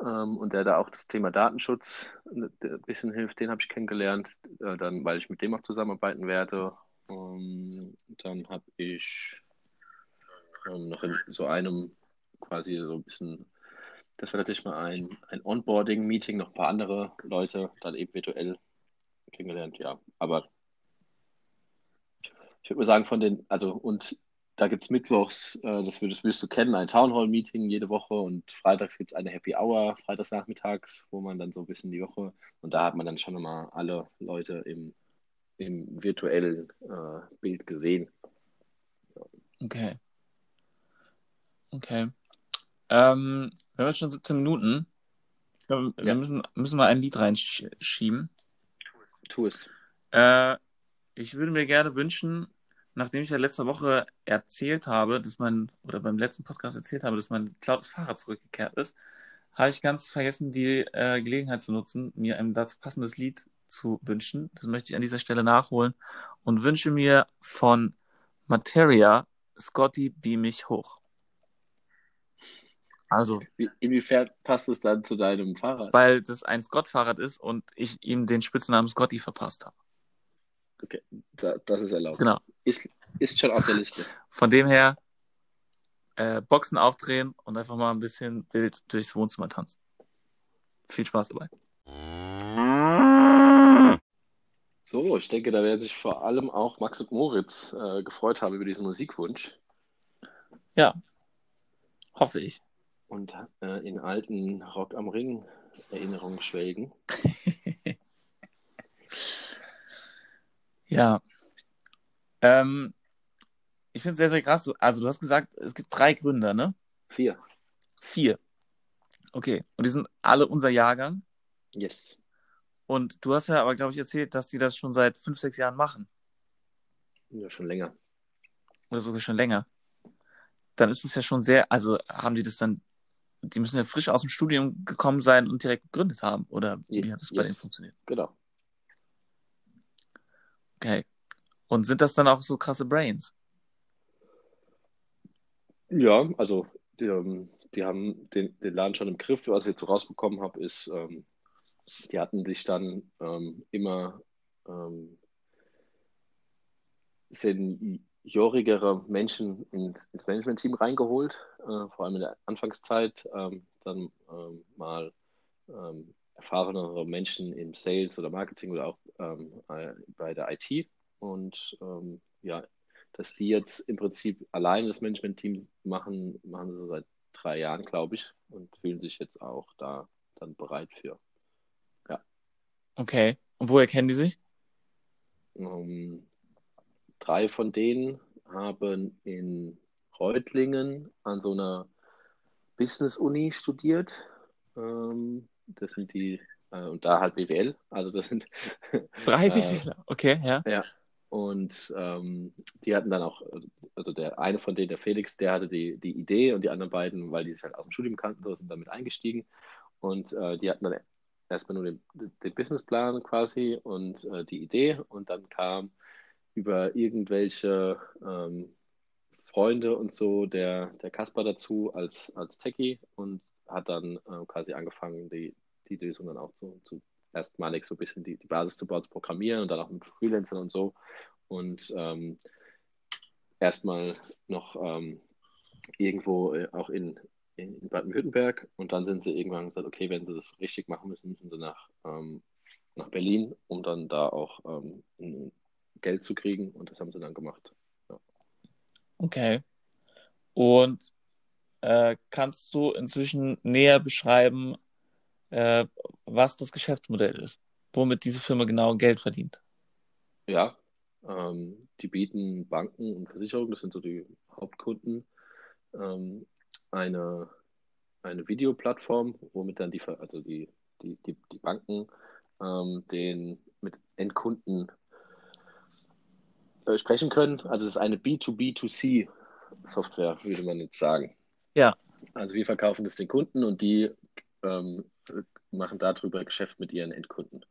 ähm, und der da auch das Thema Datenschutz ein bisschen hilft. Den habe ich kennengelernt, äh, dann, weil ich mit dem auch zusammenarbeiten werde. Ähm, dann habe ich ähm, noch in so einem quasi so ein bisschen, das war tatsächlich mal ein, ein Onboarding-Meeting, noch ein paar andere Leute dann eben virtuell kennengelernt, ja. Aber ich würde mal sagen, von den, also und da gibt es mittwochs, äh, das würdest, wirst du kennen, ein Townhall-Meeting jede Woche und freitags gibt es eine Happy Hour, freitags nachmittags, wo man dann so ein bisschen die Woche und da hat man dann schon mal alle Leute im, im virtuellen äh, Bild gesehen. Okay. Okay. Ähm, wir haben jetzt schon 17 Minuten. Ich glaube, wir Ja. müssen, müssen mal ein Lied reinschieben. Tu es. Äh, ich würde mir gerne wünschen, nachdem ich ja letzte Woche erzählt habe, dass mein, oder beim letzten Podcast erzählt habe, dass mein geklautes Fahrrad zurückgekehrt ist, habe ich ganz vergessen, die äh, Gelegenheit zu nutzen, mir ein dazu passendes Lied zu wünschen. Das möchte ich an dieser Stelle nachholen und wünsche mir von Materia Scotty Beam mich hoch. Also, Wie, inwiefern passt es dann zu deinem Fahrrad? weil das ein Scott-Fahrrad ist und ich ihm den Spitznamen Scotty verpasst habe. Okay, da, das ist erlaubt. Genau. Ist, ist schon auf der Liste. Von dem her, äh, Boxen aufdrehen und einfach mal ein bisschen wild durchs Wohnzimmer tanzen. Viel Spaß dabei. So, ich denke, da werden sich vor allem auch Max und Moritz äh, gefreut haben über diesen Musikwunsch Ja, hoffe ich. und äh, in alten Rock am Ring Erinnerungen schwelgen. <laughs> Ja. Ähm, ich finde es sehr, sehr krass. Du- Also, du hast gesagt, es gibt drei Gründer, ne? Vier. Vier. Okay. Und die sind alle unser Jahrgang. Yes. Und du hast ja aber, glaube ich, erzählt, dass die das schon seit fünf, sechs Jahren machen. Ja, schon länger. Oder sogar schon länger. Dann ist es ja schon sehr, also haben die das dann, die müssen ja frisch aus dem Studium gekommen sein und direkt gegründet haben. Oder wie Yes. hat das bei Yes. denen funktioniert? Genau. Okay. Und sind das dann auch so krasse Brains? Ja, also die, ähm, die haben den, den Laden schon im Griff. Was ich jetzt so rausbekommen habe, ist, ähm, die hatten sich dann ähm, immer ähm, seniorigere Menschen ins, Management-Team reingeholt, äh, vor allem in der Anfangszeit, ähm, dann ähm, mal erfahrenere Menschen im Sales oder Marketing oder auch ähm, äh, bei der IT. Und ähm, ja, dass die jetzt im Prinzip alleine das Management-Team machen, machen sie so seit drei Jahren, glaube ich, und fühlen sich jetzt auch da dann bereit für. Okay. Und woher kennen die sich? Ähm, drei von denen haben in Reutlingen an so einer Business-Uni studiert. Ähm, das sind die, äh, und da halt BWL, also das sind <laughs> Drei äh, BWLer. Okay, ja. Ja, und ähm, die hatten dann auch, also der eine von denen, der Felix, der hatte die, die Idee und die anderen beiden, weil die sich halt aus dem Studium kannten, so, sind damit eingestiegen. Und äh, die hatten dann erstmal nur den, den Businessplan quasi und äh, die Idee und dann kam über irgendwelche ähm, Freunde und so der, der Kasper dazu als, als Techie und hat dann äh, quasi angefangen, die, die Lösung dann auch zu, zu erstmalig so ein bisschen die, die Basis zu bauen, zu programmieren und dann auch mit Freelancern und so. Und ähm, erstmal noch ähm, irgendwo äh, auch in, in, Baden-Württemberg und dann sind sie irgendwann gesagt, okay, wenn sie das richtig machen müssen, müssen sie nach, ähm, nach Berlin, um dann da auch ähm, Geld zu kriegen und das haben sie dann gemacht. Okay. Und äh, kannst du inzwischen näher beschreiben, äh, was das Geschäftsmodell ist? Womit diese Firma genau Geld verdient? Ja, ähm, die bieten Banken und Versicherungen, das sind so die Hauptkunden, ähm, eine, eine Videoplattform, womit dann die, also die, die, die, die Banken ähm, den mit Endkunden äh, sprechen können. Also es ist eine B2B2C-Software, würde man jetzt sagen. Ja. Also wir verkaufen das den Kunden und die ähm, machen darüber Geschäft mit ihren Endkunden.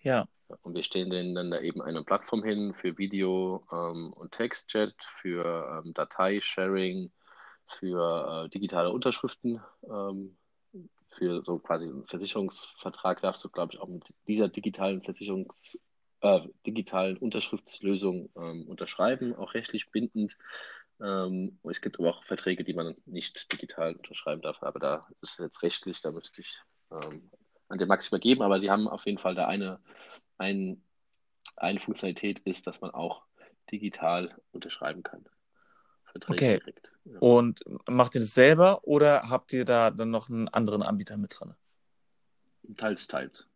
Ja. Und wir stehen denen dann da eben eine Plattform hin für Video ähm, und Textchat, für ähm, Dateisharing, für äh, digitale Unterschriften, ähm, für so quasi einen Versicherungsvertrag darfst du, glaube ich, auch mit dieser digitalen Versicherungs äh, digitalen Unterschriftslösung ähm, unterschreiben, auch rechtlich bindend. Ähm, es gibt aber auch Verträge, die man nicht digital unterschreiben darf, aber da ist es jetzt rechtlich, da müsste ich ähm, an den Max übergeben, aber sie haben auf jeden Fall da eine, ein, eine Funktionalität ist, dass man auch digital unterschreiben kann. Verträge Okay. direkt. Ja. Und macht ihr das selber oder habt ihr da dann noch einen anderen Anbieter mit drin? Teils, teils.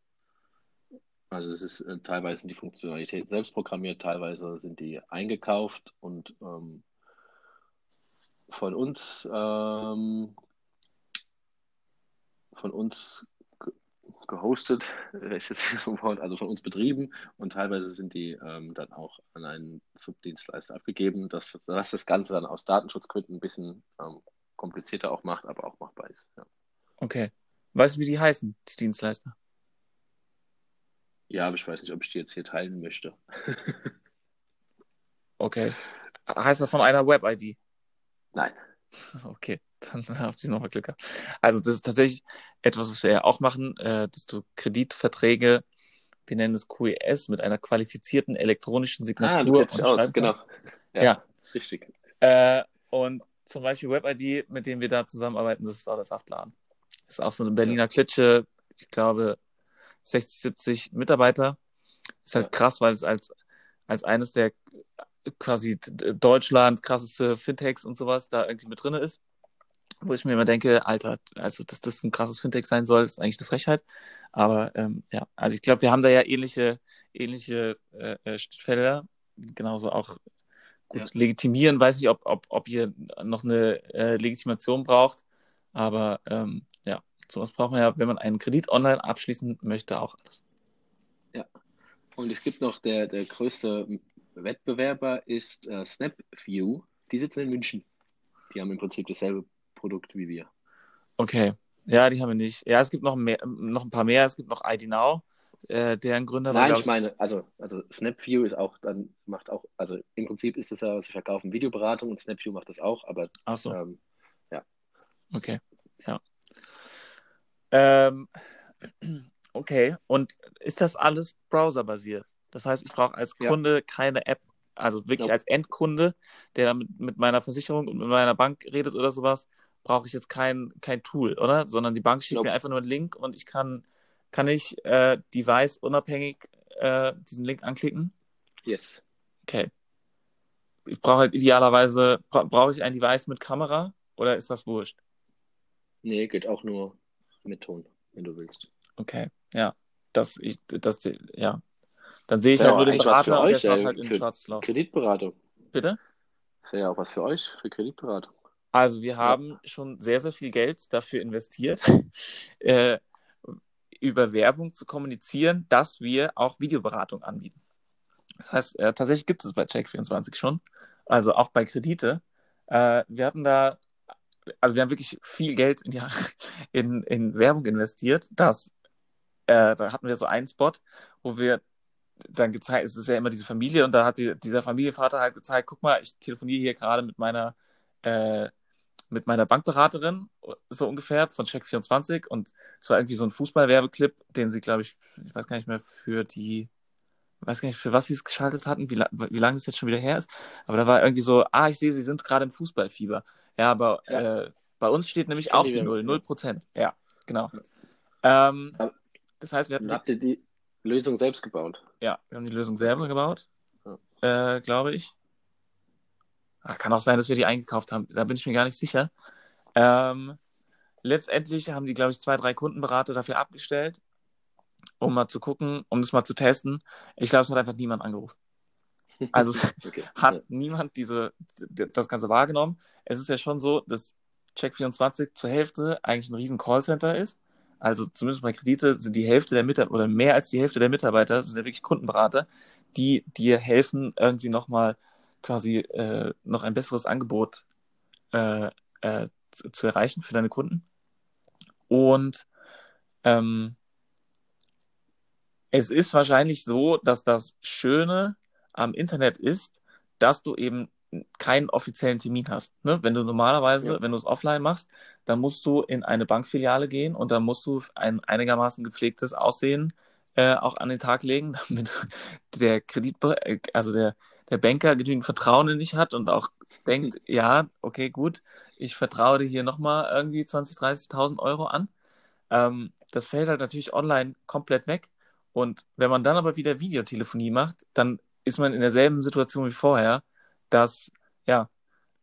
Also es ist äh, teilweise sind die Funktionalitäten selbst programmiert, teilweise sind die eingekauft und ähm, von uns ähm, von uns gehostet, <laughs> also von uns betrieben und teilweise sind die ähm, dann auch an einen Subdienstleister abgegeben, dass, dass das Ganze dann aus Datenschutzgründen ein bisschen ähm, komplizierter auch macht, aber auch machbar ist. Ja. Okay. Weißt du, wie die heißen, die Dienstleister? Ja, aber ich weiß nicht, ob ich die jetzt hier teilen möchte. <laughs> okay. Heißt das von einer Web-ID? Nein. <laughs> Okay, dann <laughs> habe ich nochmal Glück gehabt. Also das ist tatsächlich etwas, was wir ja auch machen, äh, dass du Kreditverträge, wir nennen es QES, mit einer qualifizierten elektronischen Signatur ah, aus, genau. Ja, ja. richtig. Äh, und zum Beispiel WebID, mit dem wir da zusammenarbeiten, das ist auch das Saftladen. Das ist auch so eine Berliner Klitsche, ich glaube 60, 70 Mitarbeiter. Ist halt ja. krass, weil es als, als eines der quasi Deutschland krasseste Fintechs und sowas da irgendwie mit drin ist. Wo ich mir immer denke, Alter, also dass das ein krasses Fintech sein soll, ist eigentlich eine Frechheit. Aber ähm, ja, also ich glaube, wir haben da ja ähnliche, ähnliche äh, äh Felder, genauso auch gut ja. legitimieren. Weiß nicht, ob, ob, ob ihr noch eine äh, Legitimation braucht. Aber ähm, ja, sowas braucht man ja, wenn man einen Kredit online abschließen möchte, auch alles. Ja. Und es gibt noch der, der größte Wettbewerber ist äh, SnapView. Die sitzen in München. Die haben im Prinzip dasselbe Produkt wie wir. Okay. Ja, die haben wir nicht. Ja, es gibt noch, mehr, noch ein paar mehr. Es gibt noch ID Now, äh, deren Gründer Nein, war, ich meine, also, also SnapView ist auch dann, macht auch, also im Prinzip ist es ja, sie verkaufen Videoberatung und SnapView macht das auch, aber Ach so. Ähm, ja. Okay, ja. Ähm, <clears throat> okay, und ist das alles browserbasiert? Das heißt, ich brauche als Kunde ja. keine App, also wirklich ja. als Endkunde, der mit, mit meiner Versicherung und mit meiner Bank redet oder sowas, brauche ich jetzt kein, kein Tool, oder? Sondern die Bank schickt mir einfach nur einen Link und ich kann, kann ich äh, Device unabhängig äh, diesen Link anklicken? Yes. Okay. Ich brauche halt idealerweise, bra brauche ich ein Device mit Kamera oder ist das wurscht? Nee, geht auch nur mit Ton, wenn du willst. Okay, ja. Das, ich, das, ja, dann sehe ich ja, halt nur den Berater und euch, der halt in Loch. Kreditberatung. Bitte? Das wäre ja auch was für euch, für Kreditberatung. Also wir haben ja. schon sehr, sehr viel Geld dafür investiert, <laughs> äh, über Werbung zu kommunizieren, dass wir auch Videoberatung anbieten. Das heißt, äh, tatsächlich gibt es bei Check24 schon, also auch bei Kredite. Äh, wir hatten da, also wir haben wirklich viel Geld in, die, <laughs> in, in Werbung investiert, dass äh, da hatten wir so einen Spot, wo wir dann gezeigt, es ist ja immer diese Familie und da hat die, dieser Familienvater halt gezeigt, guck mal, ich telefoniere hier gerade mit meiner äh, mit meiner Bankberaterin, so ungefähr, von Check24 und es war irgendwie so ein Fußballwerbeclip, den sie, glaube ich, ich weiß gar nicht mehr, für die, ich weiß gar nicht, für was sie es geschaltet hatten, wie, wie lange das jetzt schon wieder her ist, aber da war irgendwie so, ah, ich sehe, sie sind gerade im Fußballfieber. Ja, aber ja. Äh, bei uns steht nämlich auch die Null, Null Prozent. Ja, genau. Ähm, das heißt, wir hatten... Habt ihr die, Lösung selbst gebaut. Ja, wir haben die Lösung selber gebaut, ja. äh, glaube ich. Ach, kann auch sein, dass wir die eingekauft haben. Da bin ich mir gar nicht sicher. Ähm, letztendlich haben die, glaube ich, zwei, drei Kundenberater dafür abgestellt, um mal zu gucken, um das mal zu testen. Ich glaube, es hat einfach niemand angerufen. <laughs> Also okay. hat ja. niemand diese, das Ganze wahrgenommen. Es ist ja schon so, dass Check24 zur Hälfte eigentlich ein riesen Callcenter ist also zumindest bei Kredite sind die Hälfte der Mitarbeiter oder mehr als die Hälfte der Mitarbeiter sind ja wirklich Kundenberater, die dir helfen, irgendwie nochmal quasi äh, noch ein besseres Angebot äh, äh, zu, erreichen für deine Kunden. Und ähm, es ist wahrscheinlich so, dass das Schöne am Internet ist, dass du eben keinen offiziellen Termin hast. Ne? Wenn du normalerweise, ja. wenn du es offline machst, dann musst du in eine Bankfiliale gehen und dann musst du ein einigermaßen gepflegtes Aussehen äh, auch an den Tag legen, <laughs> damit der Kredit, also der, der Banker genügend Vertrauen in dich hat und auch denkt, ja, okay, gut, ich vertraue dir hier nochmal irgendwie 20, 30.000 Euro an. Ähm, das fällt halt natürlich online komplett weg. Und wenn man dann aber wieder Videotelefonie macht, dann ist man in derselben Situation wie vorher dass, ja,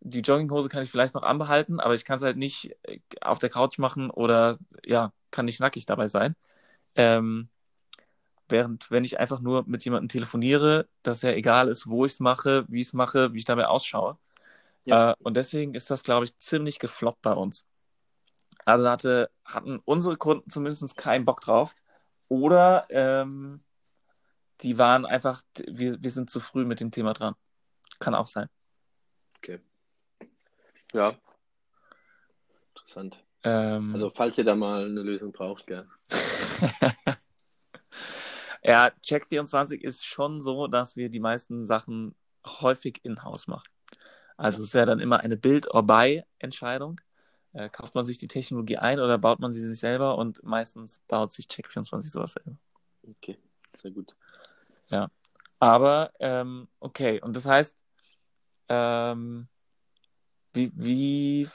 die Jogginghose kann ich vielleicht noch anbehalten, aber ich kann es halt nicht äh, auf der Couch machen oder, ja, kann nicht nackig dabei sein. Ähm, während, wenn ich einfach nur mit jemandem telefoniere, dass ja egal ist, wo ich es mache, wie ich es mache, wie ich dabei ausschaue. Ja. Äh, und deswegen ist das, glaube ich, ziemlich gefloppt bei uns. Also hatte, hatten unsere Kunden zumindest keinen Bock drauf. Oder ähm, die waren einfach, wir, wir sind zu früh mit dem Thema dran. Kann auch sein. Okay. Ja. Interessant. Ähm, Also, falls ihr da mal eine Lösung braucht, gell. <laughs> ja, Check24 ist schon so, dass wir die meisten Sachen häufig in-house machen. Also es ist ja dann immer eine Build-or-Buy-Entscheidung. Äh, kauft man sich die Technologie ein oder baut man sie sich selber und meistens baut sich Check24 sowas selber. Okay, sehr gut. Aber ähm, okay, und das heißt, ähm, wie, wie,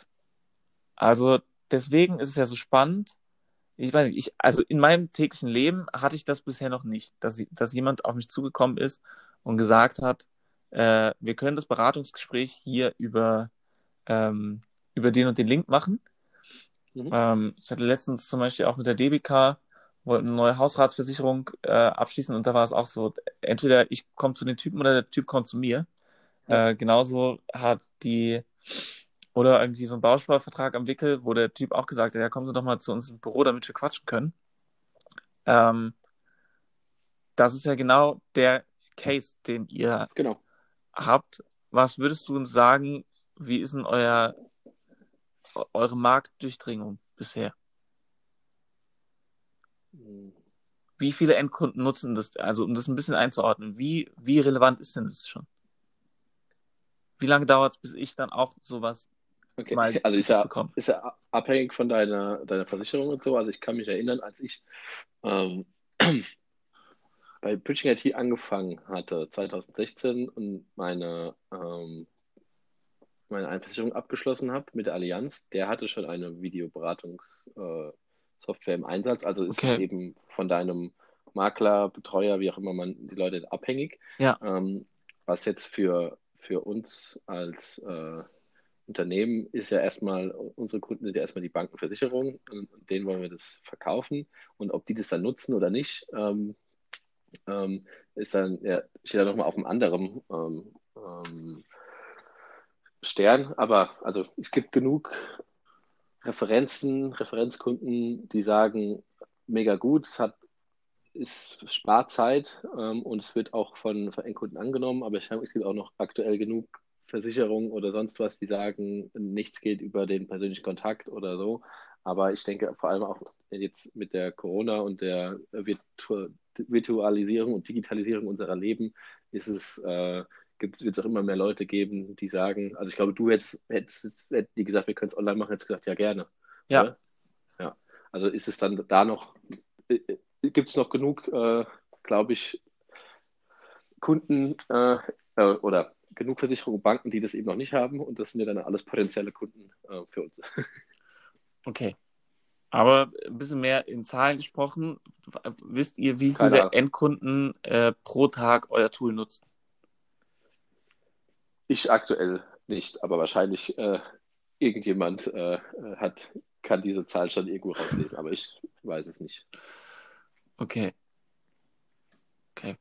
also deswegen ist es ja so spannend. Ich weiß nicht, ich, also in meinem täglichen Leben hatte ich das bisher noch nicht, dass, dass jemand auf mich zugekommen ist und gesagt hat, äh, wir können das Beratungsgespräch hier über, ähm, über den und den Link machen. Mhm. Ähm, ich hatte letztens zum Beispiel auch mit der DBK, wollten eine neue Hausratsversicherung äh, abschließen und da war es auch so, entweder ich komme zu den Typen oder der Typ kommt zu mir. Ja. Äh, genauso hat die, oder irgendwie so ein Bausparvertrag am Wickel, wo der Typ auch gesagt hat, ja, kommen Sie doch mal zu uns ins Büro, damit wir quatschen können. Ähm, das ist ja genau der Case, den ihr Genau. habt. Was würdest du uns sagen, wie ist denn euer, eure Marktdurchdringung bisher? Wie viele Endkunden nutzen das? Also, um das ein bisschen einzuordnen, wie, wie relevant ist denn das schon? Wie lange dauert es, bis ich dann auch sowas Okay. mal Also ist ja, bekomme? ist ja abhängig von deiner, deiner Versicherung und so. Also ich kann mich erinnern, als ich ähm, <clears throat> bei Pitching IT angefangen hatte, 2016, und meine, ähm, meine Versicherung abgeschlossen habe mit der Allianz, der hatte schon eine Videoberatungssoftware äh, im Einsatz. Also ist Okay. eben von deinem Makler, Betreuer, wie auch immer man die Leute abhängig. Ja. Ähm, was jetzt für, für uns als äh, Unternehmen ist ja erstmal, unsere Kunden sind ja erstmal die Bankenversicherung und denen wollen wir das verkaufen. Und ob die das dann nutzen oder nicht, ähm, ähm, ist dann, ja, steht dann nochmal auf einem anderen ähm, ähm, Stern. Aber also es gibt genug Referenzen, Referenzkunden, die sagen, mega gut, es hat, es spart Zeit ähm, und es wird auch von, von Endkunden angenommen, aber ich, es gibt auch noch aktuell genug Versicherungen oder sonst was, die sagen, nichts geht über den persönlichen Kontakt oder so. Aber ich denke vor allem auch jetzt mit der Corona und der Virtu Virtualisierung und Digitalisierung unserer Leben ist es, äh, wird es auch immer mehr Leute geben, die sagen, also ich glaube, du hättest, hättest, hättest die gesagt, wir können es online machen, hättest gesagt, ja gerne. Ja. Oder? Ja. Also ist es dann da noch, äh, gibt es noch genug, äh, glaube ich, Kunden äh, äh, oder genug Versicherungen und Banken, die das eben noch nicht haben und das sind ja dann alles potenzielle Kunden äh, für uns. <laughs> Okay. Aber ein bisschen mehr in Zahlen gesprochen, wisst ihr, wie viele. Endkunden äh, pro Tag euer Tool nutzen? Ich aktuell nicht, aber wahrscheinlich äh, irgendjemand hat, kann diese Zahl schon irgendwo rauslesen, aber ich weiß es nicht. Okay. Okay.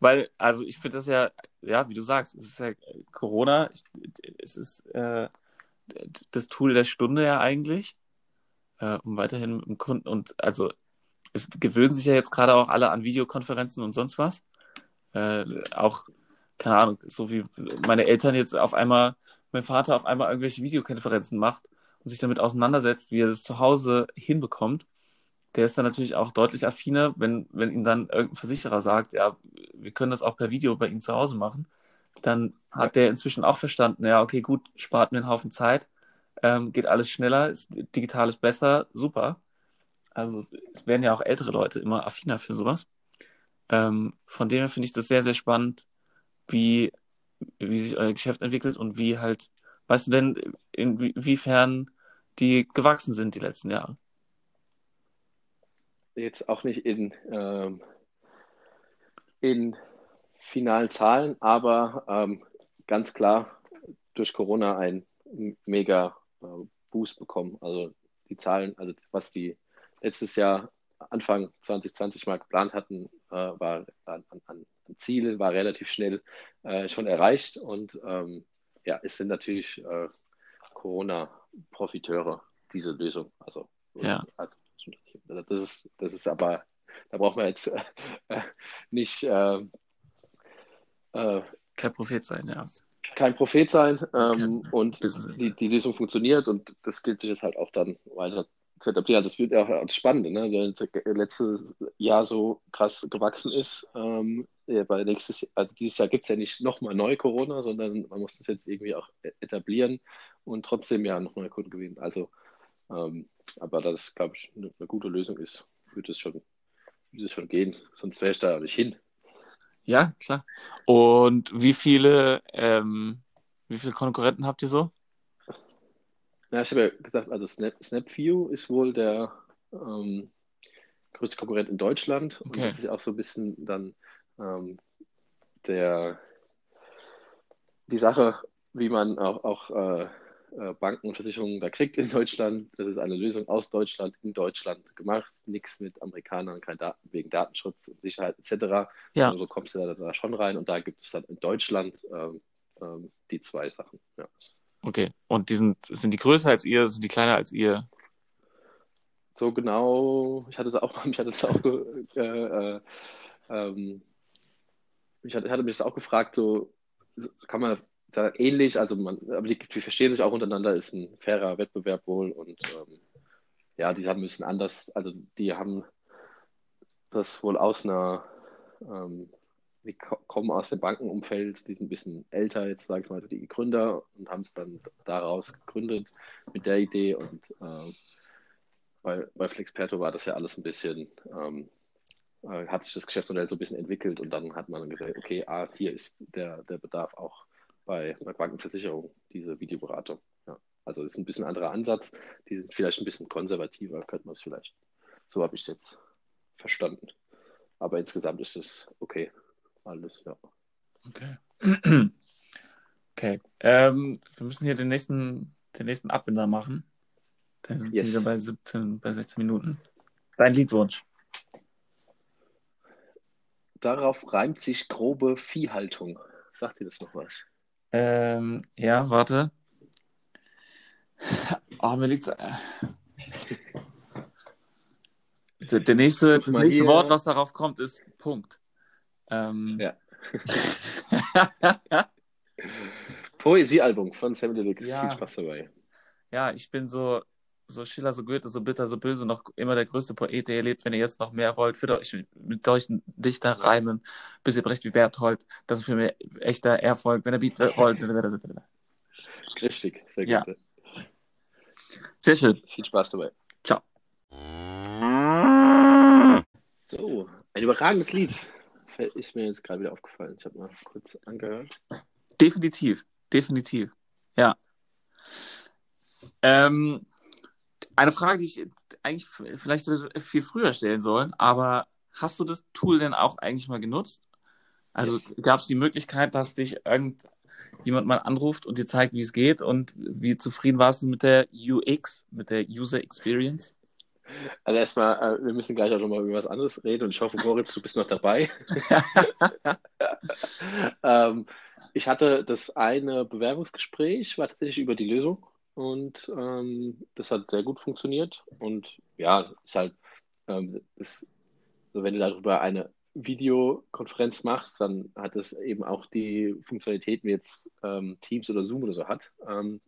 Weil, also ich finde das ja, ja, wie du sagst, es ist ja Corona, es ist äh, das Tool der Stunde ja eigentlich, äh, um weiterhin mit dem Kunden und also es gewöhnen sich ja jetzt gerade auch alle an Videokonferenzen und sonst was. Äh, auch, keine Ahnung, so wie meine Eltern jetzt auf einmal, mein Vater auf einmal irgendwelche Videokonferenzen macht und sich damit auseinandersetzt, wie er das zu Hause hinbekommt der ist dann natürlich auch deutlich affiner, wenn, wenn ihm dann irgendein Versicherer sagt, ja, wir können das auch per Video bei Ihnen zu Hause machen, dann hat der inzwischen auch verstanden, ja, okay, gut, spart mir einen Haufen Zeit, ähm, geht alles schneller, ist, digital ist besser, super. Also es werden ja auch ältere Leute immer affiner für sowas. Ähm, von dem her finde ich das sehr, sehr spannend, wie, wie sich euer Geschäft entwickelt und wie halt, weißt du denn, inwiefern die gewachsen sind die letzten Jahre? Jetzt auch nicht in, ähm, in finalen Zahlen, aber ähm, ganz klar durch Corona ein mega äh, Boost bekommen. Also die Zahlen, also was die letztes Jahr Anfang 2020 mal geplant hatten, äh, war an, an, Ziel, war relativ schnell äh, schon erreicht und ähm, ja, es sind natürlich äh, Corona-Profiteure, diese Lösung. Also, Ja. also das ist, das ist aber, da braucht man jetzt äh, nicht äh, äh, Kein Prophet sein, ja. kein Prophet sein ähm, Kein und die, die Lösung funktioniert und das gilt sich jetzt halt auch dann weiter zu etablieren. Also das wird ja auch das Spannende, ne? Wenn das letztes Jahr so krass gewachsen ist, ähm, bei nächstes, also dieses Jahr gibt es ja nicht nochmal neu Corona, sondern man muss das jetzt irgendwie auch e-, etablieren und trotzdem ja noch neue Kunden gewinnen. Also, ähm, aber das, glaube ich, eine, eine gute Lösung ist, wird es schon, wird es schon gehen, sonst wäre ich da nicht hin. Ja, klar. Und wie viele, ähm, wie viele Konkurrenten habt ihr so? Ja, ich habe ja gesagt, also Snap, SnapView ist wohl der ähm, größte Konkurrent in Deutschland. Und Okay. das ist ja auch so ein bisschen dann ähm, der, die Sache, wie man auch, auch äh, Banken und Versicherungen da kriegt in Deutschland. Das ist eine Lösung aus Deutschland, in Deutschland gemacht. Nichts mit Amerikanern, kein Daten, wegen Datenschutz, Sicherheit etc. Ja. Also so kommst du da, da schon rein. Und da gibt es dann in Deutschland ähm, ähm, die zwei Sachen. Ja. Okay. Und die sind, sind die größer als ihr, sind die kleiner als ihr? So genau, ich hatte es auch, <laughs> mich hatte es auch, äh, äh, ähm, ich hatte, hatte mich das auch gefragt, so kann man ähnlich, also man, aber die, die verstehen sich auch untereinander, ist ein fairer Wettbewerb wohl und ähm, ja, die haben ein bisschen anders, also die haben das wohl aus einer, ähm, die ko- kommen aus dem Bankenumfeld, die sind ein bisschen älter jetzt, sage ich mal, die Gründer und haben es dann daraus gegründet mit der Idee und ähm, bei, bei Flexperto war das ja alles ein bisschen, ähm, äh, hat sich das Geschäftsmodell so ein bisschen entwickelt und dann hat man gesagt, okay, ah, hier ist der, der Bedarf auch bei einer Bankenversicherung, diese Videoberatung. Ja. Also ist ein bisschen anderer Ansatz, die sind vielleicht ein bisschen konservativer, könnte man es vielleicht, so habe ich es jetzt verstanden. Aber insgesamt ist es okay, alles, ja. Okay. <clears throat> Okay. Ähm, wir müssen hier den nächsten, den nächsten Abbinder machen. Dann sind wir Yes. wieder bei 17, bei 16 Minuten. Dein Liedwunsch. Darauf reimt sich grobe Viehhaltung. Sagt ihr das noch was? Ähm, ja, warte. <laughs> Oh, mir liegt's. äh. Der, der nächste, das nächste hier. Wort, was darauf kommt, ist Punkt. Ähm, Ja. <laughs> Poesiealbum von Sam Deluxe. Ja. Viel Spaß dabei. ja, ich bin so, so Schiller, so Goethe, so bitter, so böse, noch immer der größte Poet, der ihr lebt. Wenn ihr jetzt noch mehr wollt, führt euch mit solchen Dichter reimen, bis ihr brecht wie Berthold. Das ist für mich echter Erfolg, wenn der Beat rollt. <laughs> Richtig, sehr Ja. gut. Sehr schön. Viel Spaß dabei. Ciao. So, ein überragendes Lied. Ist mir jetzt gerade wieder aufgefallen. Ich habe mal kurz angehört. Definitiv, definitiv. Ja. Ähm, eine Frage, die ich eigentlich vielleicht viel früher stellen sollen, aber hast du das Tool denn auch eigentlich mal genutzt? Also gab es die Möglichkeit, dass dich irgendjemand mal anruft und dir zeigt, wie es geht und wie zufrieden warst du mit der UX, mit der User Experience? Also erstmal, äh, wir müssen gleich auch nochmal über was anderes reden und ich hoffe, Moritz, du bist noch dabei. <laughs> <laughs> ähm, ich hatte das eine Bewerbungsgespräch, war tatsächlich über die Lösung und ähm, das hat sehr gut funktioniert. Und ja, ist halt, ähm, ist, so wenn du darüber eine Videokonferenz machst, dann hat es eben auch die Funktionalitäten wie jetzt ähm, Teams oder Zoom oder so hat. Ähm,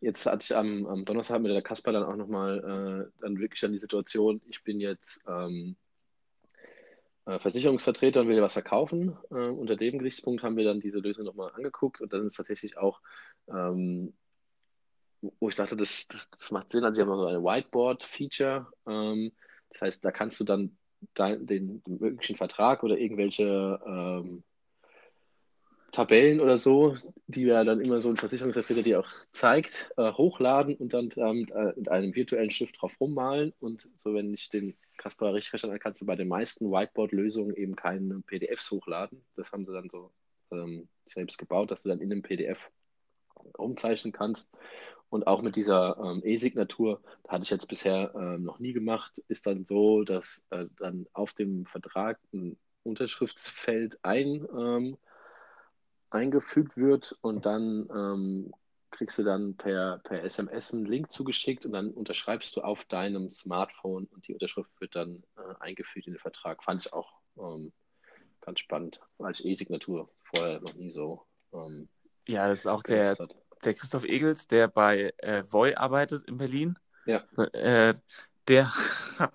Jetzt hatte ich am, am Donnerstag mit der Kasper dann auch nochmal äh, dann wirklich dann die Situation, ich bin jetzt ähm, äh, Versicherungsvertreter und will was verkaufen. Äh, unter dem Gesichtspunkt haben wir dann diese Lösung nochmal angeguckt und dann ist tatsächlich auch, ähm, wo ich dachte, das, das, das macht Sinn. Also sie haben so eine Whiteboard-Feature. Ähm, das heißt, da kannst du dann dein, den, den möglichen Vertrag oder irgendwelche ähm, Tabellen oder so, die ja dann immer so ein Versicherungsvertreter dir auch zeigt, äh, hochladen und dann ähm, äh, mit einem virtuellen Stift drauf rummalen. Und so, wenn ich den Kaspar richtig verstanden habe, kannst du bei den meisten Whiteboard-Lösungen eben keine PDFs hochladen. Das haben sie dann so ähm, selbst gebaut, dass du dann in einem PDF rumzeichnen kannst. Und auch mit dieser ähm, E-Signatur, hatte ich jetzt bisher ähm, noch nie gemacht, ist dann so, dass äh, dann auf dem Vertrag ein Unterschriftsfeld ein, ähm, eingefügt wird und dann ähm, kriegst du dann per, per SMS einen Link zugeschickt und dann unterschreibst du auf deinem Smartphone und die Unterschrift wird dann äh, eingefügt in den Vertrag. Fand ich auch ähm, ganz spannend, weil ich E-Signatur vorher noch nie so. Ähm, ja, das ist auch der, der Christoph Egels, der bei äh, Voy arbeitet in Berlin. Ja. Äh, der <laughs> hat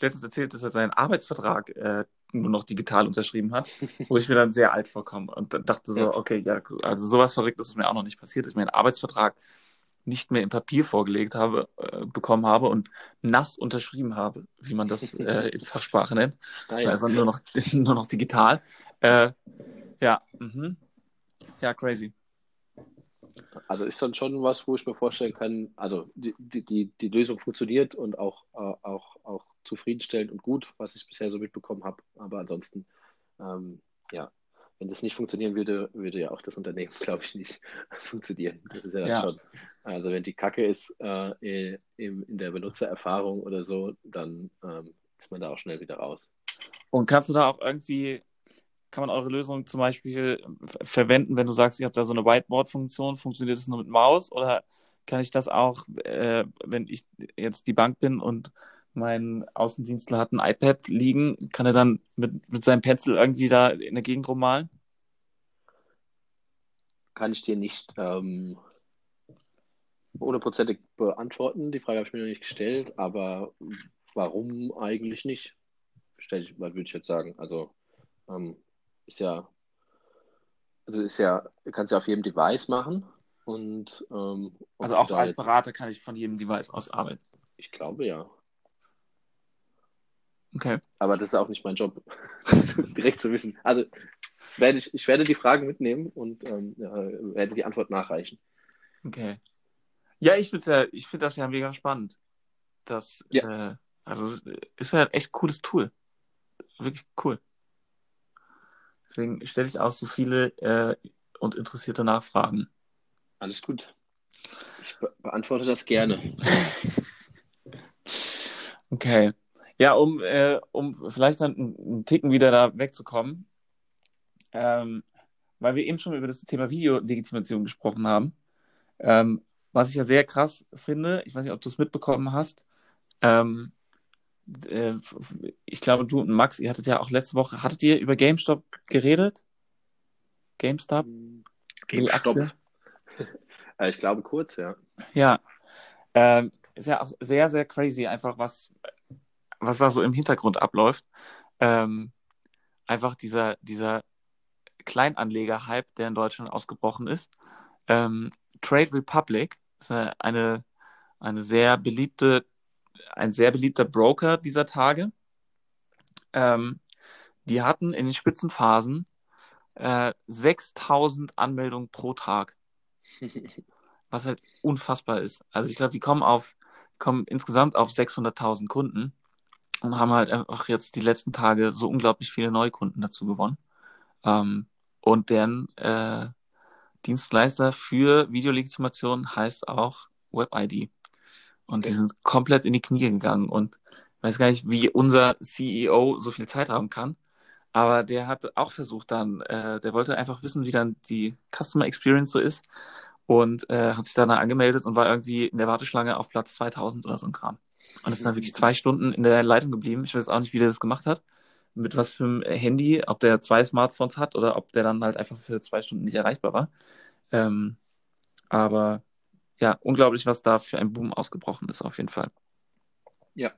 letztens erzählt, dass er seinen Arbeitsvertrag äh, nur noch digital unterschrieben hat, <laughs> wo ich mir dann sehr alt vorkomme und dachte so, ja. okay, ja, also sowas Verrücktes ist mir auch noch nicht passiert, dass mir ein Arbeitsvertrag nicht mehr in Papier vorgelegt habe, äh, bekommen habe und nass unterschrieben habe, wie man das <laughs> äh, in Fachsprache nennt. Ah, ja. Also nur noch, nur noch digital. Äh, ja, mhm. ja, crazy. Also ist dann schon was, wo ich mir vorstellen kann, also die, die, die Lösung funktioniert und auch, äh, auch, auch zufriedenstellend und gut, was ich bisher so mitbekommen habe. Aber ansonsten, ähm, ja, wenn das nicht funktionieren würde, würde ja auch das Unternehmen, <laughs> glaube ich, nicht <laughs> funktionieren. Das ist ja dann ja. schon. Also wenn die Kacke ist äh, in, in der Benutzererfahrung oder so, dann ähm, ist man da auch schnell wieder raus. Und kannst du da auch irgendwie kann man eure Lösung zum Beispiel verwenden, wenn du sagst, ihr habt da so eine Whiteboard-Funktion, funktioniert das nur mit Maus oder kann ich das auch, äh, wenn ich jetzt die Bank bin und mein Außendienstler hat ein iPad liegen, kann er dann mit, mit seinem Pencil irgendwie da in der Gegend rummalen? Kann ich dir nicht ähm, hundertprozentig beantworten. Die Frage habe ich mir noch nicht gestellt, aber warum eigentlich nicht? Stell ich, würde ich jetzt sagen. Also ähm, ist ja, also ist ja, kannst ja auf jedem Device machen. Und, ähm, also auch als Berater kann ich von jedem Device aus arbeiten. Ich glaube ja. Okay. Aber das ist auch nicht mein Job, <laughs> direkt zu wissen. Also werde ich, ich werde die Fragen mitnehmen und ähm, ja, werde die Antwort nachreichen. Okay. Ja, ich finde ja, ich finde das ja mega spannend. Das, ja. äh, also ist ja ein echt cooles Tool. Wirklich cool. Deswegen stelle ich auch so viele äh, und interessierte Nachfragen. Alles gut. Ich be beantworte das gerne. <laughs> okay. Ja, um, äh, um vielleicht dann einen Ticken wieder da wegzukommen, ähm, weil wir eben schon über das Thema Videolegitimation gesprochen haben, ähm, was ich ja sehr krass finde, ich weiß nicht, ob du es mitbekommen hast, ähm, äh, ich glaube, du und Max, ihr hattet ja auch letzte Woche, hattet ihr über GameStop geredet? GameStop? GameStop. <laughs> Äh, ich glaube kurz, ja. Ja. Ähm, ist ja auch sehr, sehr crazy, einfach was, was da so im Hintergrund abläuft. Ähm, einfach dieser, dieser Kleinanleger-Hype, der in Deutschland ausgebrochen ist. Ähm, Trade Republic ist eine, eine sehr beliebte ein sehr beliebter Broker dieser Tage. Ähm, die hatten in den Spitzenphasen äh, 6000 Anmeldungen pro Tag. <laughs> Was halt unfassbar ist. Also ich glaube, die kommen auf, kommen insgesamt auf 600.000 Kunden und haben halt einfach jetzt die letzten Tage so unglaublich viele Neukunden dazu gewonnen. Ähm, und deren äh, Dienstleister für Videolegitimation heißt auch WebID. Und die sind komplett in die Knie gegangen und weiß gar nicht, wie unser CEO so viel Zeit haben kann. Aber der hat auch versucht dann, äh, der wollte einfach wissen, wie dann die Customer Experience so ist und äh, hat sich dann angemeldet und war irgendwie in der Warteschlange auf Platz 2000 oder so ein Kram. Und ist dann wirklich zwei Stunden in der Leitung geblieben. Ich weiß auch nicht, wie der das gemacht hat. Mit was für einem Handy, ob der zwei Smartphones hat oder ob der dann halt einfach für zwei Stunden nicht erreichbar war. Ähm, aber ja, unglaublich, was da für ein Boom ausgebrochen ist, auf jeden Fall. Ja.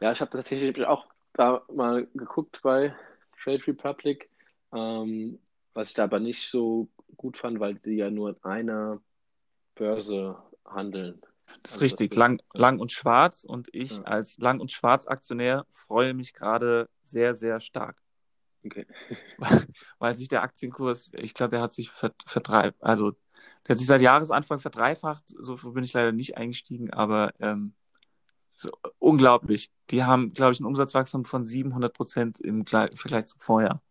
Ja, ich habe tatsächlich auch da mal geguckt bei Trade Republic, ähm, was ich da aber nicht so gut fand, weil die ja nur in einer Börse handeln. Das ist also richtig, das lang, lang und schwarz und ich ja. als Lang- und Schwarz-Aktionär freue mich gerade sehr, sehr stark. Okay. <laughs> Weil sich der Aktienkurs, ich glaube, der hat sich verdreibt, also der hat sich seit Jahresanfang verdreifacht. So bin ich leider nicht eingestiegen, aber ähm, so, unglaublich. Die haben, glaube ich, ein Umsatzwachstum von 700 Prozent im Vergleich zum Vorjahr.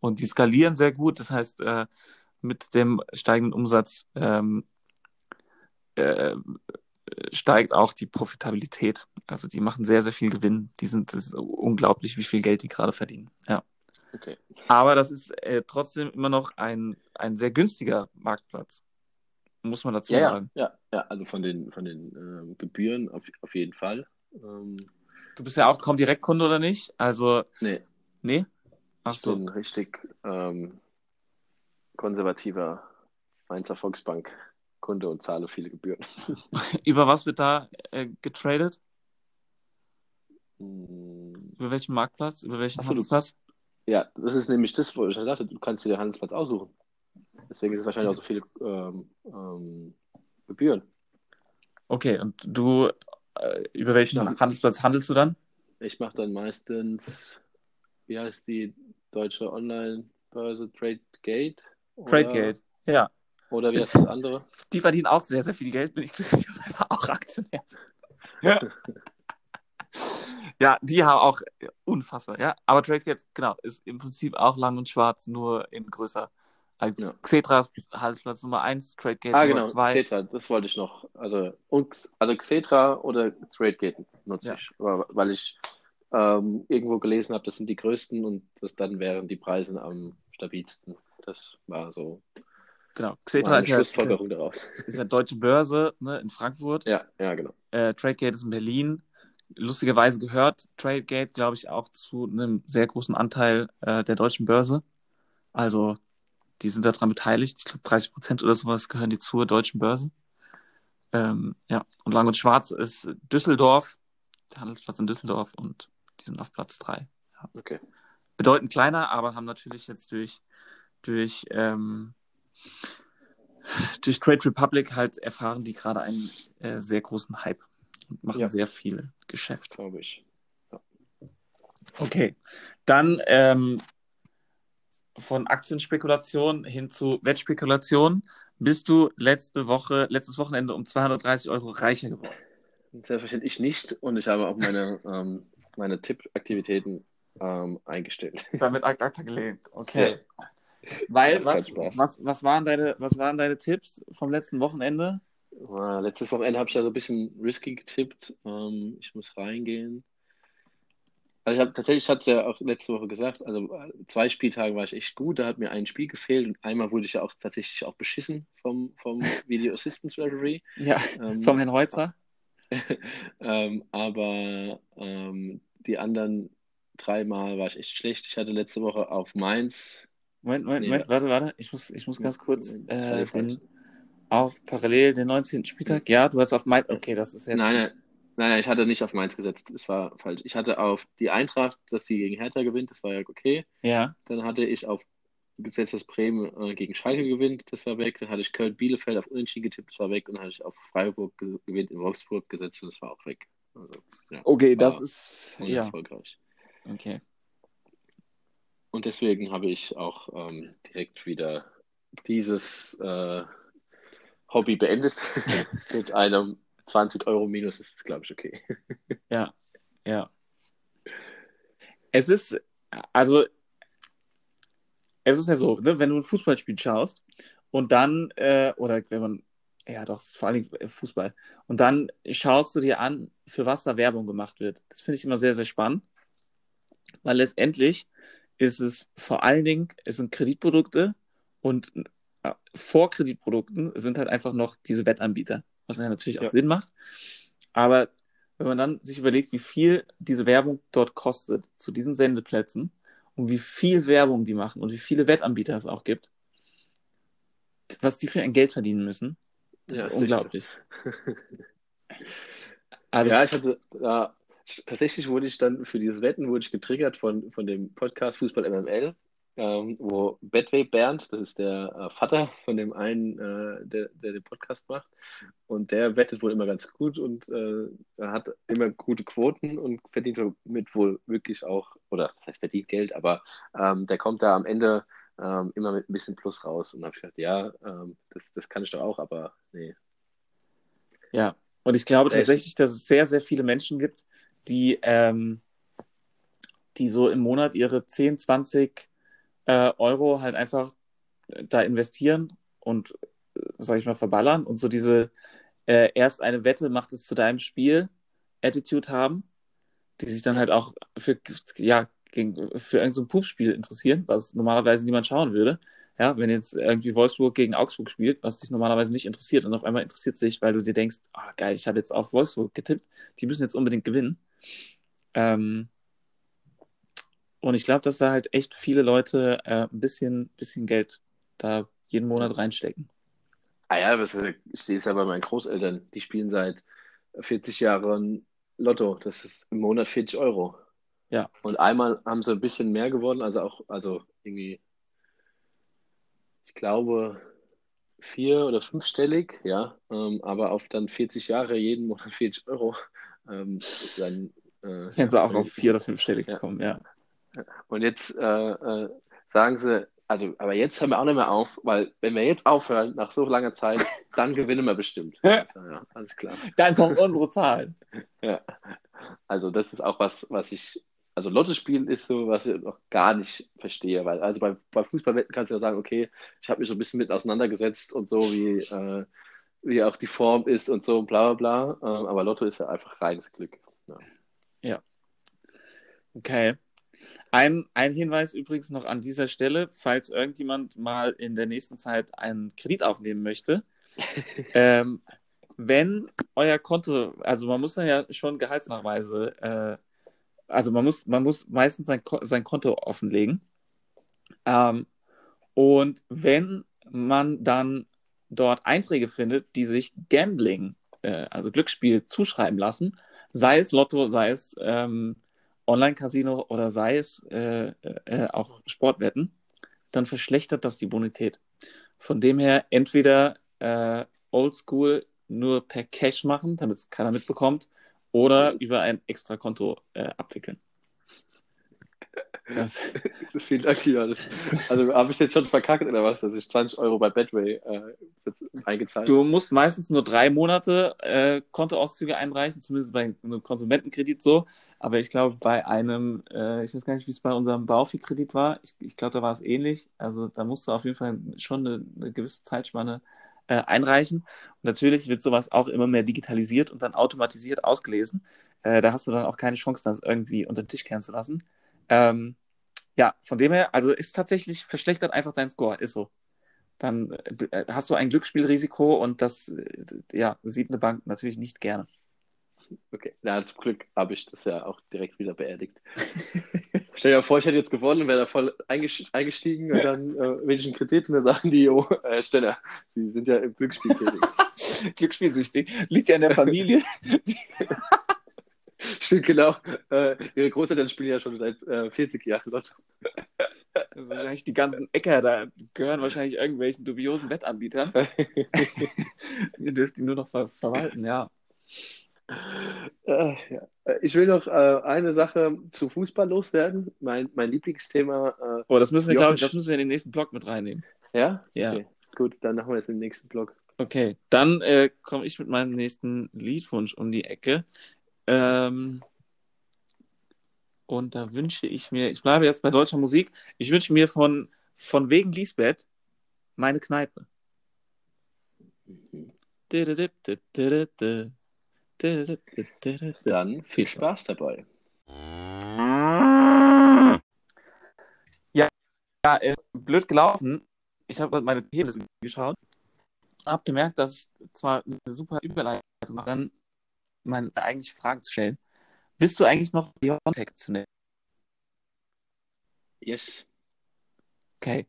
Und die skalieren sehr gut. Das heißt, äh, mit dem steigenden Umsatz ähm, äh, steigt auch die Profitabilität. Also die machen sehr, sehr viel Gewinn. Die sind unglaublich, wie viel Geld die gerade verdienen. Ja. Okay. Aber das ist äh, trotzdem immer noch ein, ein sehr günstiger Marktplatz. muss man dazu Ja, sagen. ja, ja, also von den, von den ähm, Gebühren auf, auf jeden Fall. Ähm, Du bist ja auch kaum Direktkunde oder nicht? Also, nee, nee? Ach ich so. bin richtig ähm, konservativer Mainzer Volksbank-Kunde und zahle viele Gebühren. <laughs> Über was wird da äh, getradet? Hm, Über welchen Marktplatz? Über welchen Ach so, du- Handelsplatz? Ja, das ist nämlich das, wo ich schon dachte, du kannst dir den Handelsplatz aussuchen. Deswegen ist es wahrscheinlich auch so viele ähm, ähm, Gebühren. Okay, und du, äh, über welchen Ja. Handelsplatz handelst du dann? Ich mache dann meistens, wie heißt die deutsche Online-Börse, TradeGate? TradeGate. Ja. Oder wie heißt das andere? Die verdienen auch sehr, sehr viel Geld, bin ich glücklicherweise auch Aktionär. <laughs> ja, die haben auch äh, unfassbar, ja. Aber TradeGate, genau, ist im Prinzip auch lang und schwarz, nur in größer. Also Ja. Xetra ist Handelsplatz Nummer 1, TradeGate Ah, Nummer genau, 2. Xetra, das wollte ich noch. Also, und, also Xetra oder TradeGate nutze Ja. ich, weil ich ähm, irgendwo gelesen habe, das sind die größten und das, dann wären die Preise am stabilsten. Das war so Genau, Xetra ist ja, ist ja deutsche Börse ne, in Frankfurt. Ja, ja, genau. Äh, TradeGate ist in Berlin. Lustigerweise gehört TradeGate, glaube ich, auch zu einem sehr großen Anteil äh, der deutschen Börse. Also, die sind daran beteiligt. Ich glaube, 30 Prozent oder sowas gehören die zur deutschen Börse. Ähm, ja, und Lang und Schwarz ist Düsseldorf, der Handelsplatz in Düsseldorf und die sind auf Platz 3. Okay. Bedeutend kleiner, aber haben natürlich jetzt durch, durch, ähm, durch Trade Republic halt erfahren die gerade einen äh, sehr großen Hype und machen Ja. sehr viel Geschäft. Glaube ich. Okay, dann ähm, von Aktienspekulation hin zu Wettspekulation. Bist du letzte Woche, letztes Wochenende um 230 Euro reicher geworden? Selbstverständlich nicht und ich habe auch meine, <laughs> ähm, meine Tippaktivitäten ähm, eingestellt. Damit ad acta gelehnt. Okay. Weil, Macht was, was, was, waren deine, was waren deine Tipps vom letzten Wochenende? Letztes Wochenende habe ich ja so ein bisschen risky getippt. Ähm, ich muss reingehen. Also ich habe tatsächlich, ich hatte es ja auch letzte Woche gesagt, also äh, zwei Spieltage war ich echt gut, da hat mir ein Spiel gefehlt und einmal wurde ich ja auch tatsächlich auch beschissen vom, vom <laughs> Video Assistance Referee. Ja, Ähm, vom Herrn Heutzer. <laughs> ähm, aber ähm, die anderen dreimal war ich echt schlecht. Ich hatte letzte Woche auf Mainz. Moment, Moment, Nee, Moment, warte, warte. Ich muss, ich muss ganz kurz äh, den, auch parallel den 19. Spieltag. Ja, du hast auf mein. Okay, das ist jetzt. Nein, nein, nein, nein, ich hatte nicht auf Mainz gesetzt. Das war falsch. Ich hatte auf die Eintracht, dass sie gegen Hertha gewinnt. Das war ja okay. Ja, Dann hatte ich auf gesetzt, dass Bremen äh, gegen Schalke gewinnt. Das war weg. Dann hatte ich Köln-Bielefeld auf Unentschieden getippt. Das war weg. Und dann hatte ich auf Freiburg ge gewinnt in Wolfsburg gesetzt. Und das war auch weg. Also, ja, okay, das ist. Ja, unerfolgreich. okay. Und deswegen habe ich auch ähm, direkt wieder dieses äh, Hobby beendet. <laughs> Mit einem 20 Euro Minus ist es, glaube ich, okay. Ja, ja. Es ist, also, es ist ja so, ne, wenn du ein Fußballspiel schaust und dann, äh, oder wenn man, ja doch, vor allem Fußball, und dann schaust du dir an, für was da Werbung gemacht wird. Das finde ich immer sehr, sehr spannend, weil letztendlich ist es vor allen Dingen, es sind Kreditprodukte und äh, vor Kreditprodukten sind halt einfach noch diese Wettanbieter, was ja natürlich auch Ja. Sinn macht. Aber wenn man dann sich überlegt, wie viel diese Werbung dort kostet, zu diesen Sendeplätzen und wie viel Werbung die machen und wie viele Wettanbieter es auch gibt, was die für ein Geld verdienen müssen, das Ja, ist unglaublich. <laughs> Also, ja, ich hatte, ja, tatsächlich wurde ich dann für dieses Wetten wurde ich getriggert von, von dem Podcast Fußball MML, ähm, wo Betway Bernd, das ist der äh, Vater von dem einen, äh, der, der den Podcast macht, und der wettet wohl immer ganz gut und äh, hat immer gute Quoten und verdient mit wohl wirklich auch, oder das heißt verdient Geld, aber ähm, der kommt da am Ende ähm, immer mit ein bisschen Plus raus. Und da habe ich gedacht, ja, ähm, das, das kann ich doch auch, aber nee. Ja, und ich glaube tatsächlich, dass es sehr, sehr viele Menschen gibt, die, ähm, die so im Monat ihre 10, 20 äh, Euro halt einfach äh, da investieren und, äh, sag ich mal, verballern und so diese äh, erst eine Wette macht es zu deinem Spiel Attitude haben, die sich dann halt auch für, ja, für irgendein so ein Pupsspiel interessieren, was normalerweise niemand schauen würde. Ja, wenn jetzt irgendwie Wolfsburg gegen Augsburg spielt, was dich normalerweise nicht interessiert und auf einmal interessiert sich, weil du dir denkst, ah geil, ich habe jetzt auf Wolfsburg getippt, die müssen jetzt unbedingt gewinnen. Ähm, und ich glaube, dass da halt echt viele Leute äh, ein bisschen, bisschen Geld da jeden Monat reinstecken. Ah ja, was, ich sehe es ja bei meinen Großeltern, die spielen seit 40 Jahren Lotto. Das ist im Monat 40 Euro. Ja. Und einmal haben sie ein bisschen mehr gewonnen, also auch, also irgendwie, ich glaube, vier- oder fünfstellig, ja, ähm, aber auf dann 40 Jahre, jeden Monat 40 Euro, ähm, dann. Äh, Wenn sie auch auf vier- oder fünfstellig Ja. kommen, ja. Und jetzt äh, äh, sagen sie, also, aber jetzt hören wir auch nicht mehr auf, weil wenn wir jetzt aufhören, nach so langer Zeit, <laughs> dann gewinnen wir bestimmt. Ja, ja, alles klar. Dann kommen unsere Zahlen. <laughs> Ja. Also das ist auch was, was ich, also Lotto spielen ist so, was ich noch gar nicht verstehe, weil also bei, bei Fußballwetten kannst du ja sagen, okay, ich habe mich so ein bisschen mit auseinandergesetzt und so, wie, äh, wie auch die Form ist und so, bla bla bla. Ähm, aber Lotto ist ja einfach reines Glück. Ja. Okay. Ein, ein Hinweis übrigens noch an dieser Stelle, falls irgendjemand mal in der nächsten Zeit einen Kredit aufnehmen möchte. <laughs> ähm, wenn euer Konto, also man muss dann ja schon Gehaltsnachweise, äh, also man muss, man muss meistens sein, sein Konto offenlegen. Ähm, und wenn man dann dort Einträge findet, die sich Gambling, äh, also Glücksspiel, zuschreiben lassen, sei es Lotto, sei es ähm, Online-Casino oder sei es äh, äh, auch Sportwetten, dann verschlechtert das die Bonität. Von dem her entweder äh, oldschool nur per Cash machen, damit es keiner mitbekommt, oder über ein Extrakonto äh, abwickeln. Das, <laughs> Vielen Dank, Johannes. Also habe ich jetzt schon verkackt oder was, dass ich 20 Euro bei Betway äh, eingezahlt du musst meistens nur drei Monate äh, Kontoauszüge einreichen, zumindest bei einem Konsumentenkredit so. Aber ich glaube, bei einem, äh, ich weiß gar nicht, wie es bei unserem Baufi-Kredit war, ich, ich glaube, da war es ähnlich. Also da musst du auf jeden Fall schon eine, eine gewisse Zeitspanne äh, einreichen. Und natürlich wird sowas auch immer mehr digitalisiert und dann automatisiert ausgelesen. Äh, da hast du dann auch keine Chance, das irgendwie unter den Tisch kehren zu lassen. Ähm, ja, von dem her, also ist tatsächlich verschlechtert einfach dein Score, ist so. Dann äh, hast du ein Glücksspielrisiko und das äh, ja, sieht eine Bank natürlich nicht gerne. Okay, na, zum Glück habe ich das ja auch direkt wieder beerdigt. <laughs> Stell dir mal vor, ich hätte jetzt gewonnen und wäre da voll eingest- eingestiegen und dann äh, will ich einen Kredit und dann sagen die, oh, äh, Steller, Sie sind ja im Glücksspiel tätig. <laughs> Glücksspielsüchtig. Liegt ja in der Familie. <laughs> Stimmt, <laughs> genau. Äh, ihre Großeltern spielen ja schon seit äh, 40 Jahren Lotto. <laughs> Also wahrscheinlich die ganzen Äcker da gehören wahrscheinlich irgendwelchen dubiosen Wettanbietern. <laughs> Ihr dürft die nur noch ver verwalten, ja. Äh, ja. Äh, Ich will noch äh, eine Sache zu Fußball loswerden. Mein, mein Lieblingsthema. Oh, das müssen wir, glaube ich, das müssen wir in den nächsten Blog mit reinnehmen. Äh, ja? Ja. Okay, gut, dann machen wir es im nächsten Blog. Okay, dann äh, komme ich mit meinem nächsten Liedwunsch um die Ecke. Ähm, und da wünsche ich mir, ich bleibe jetzt bei deutscher Musik, ich wünsche mir von, von wegen Lisbeth meine Kneipe. Dann viel Spaß dabei. Ja, äh, blöd gelaufen. Ich habe gerade meine Themen geschaut. Habe gemerkt, dass ich zwar eine super Überleitung mache, dann meine eigentliche Frage zu stellen. Bist du eigentlich noch Biontech zu nennen? Yes. Okay.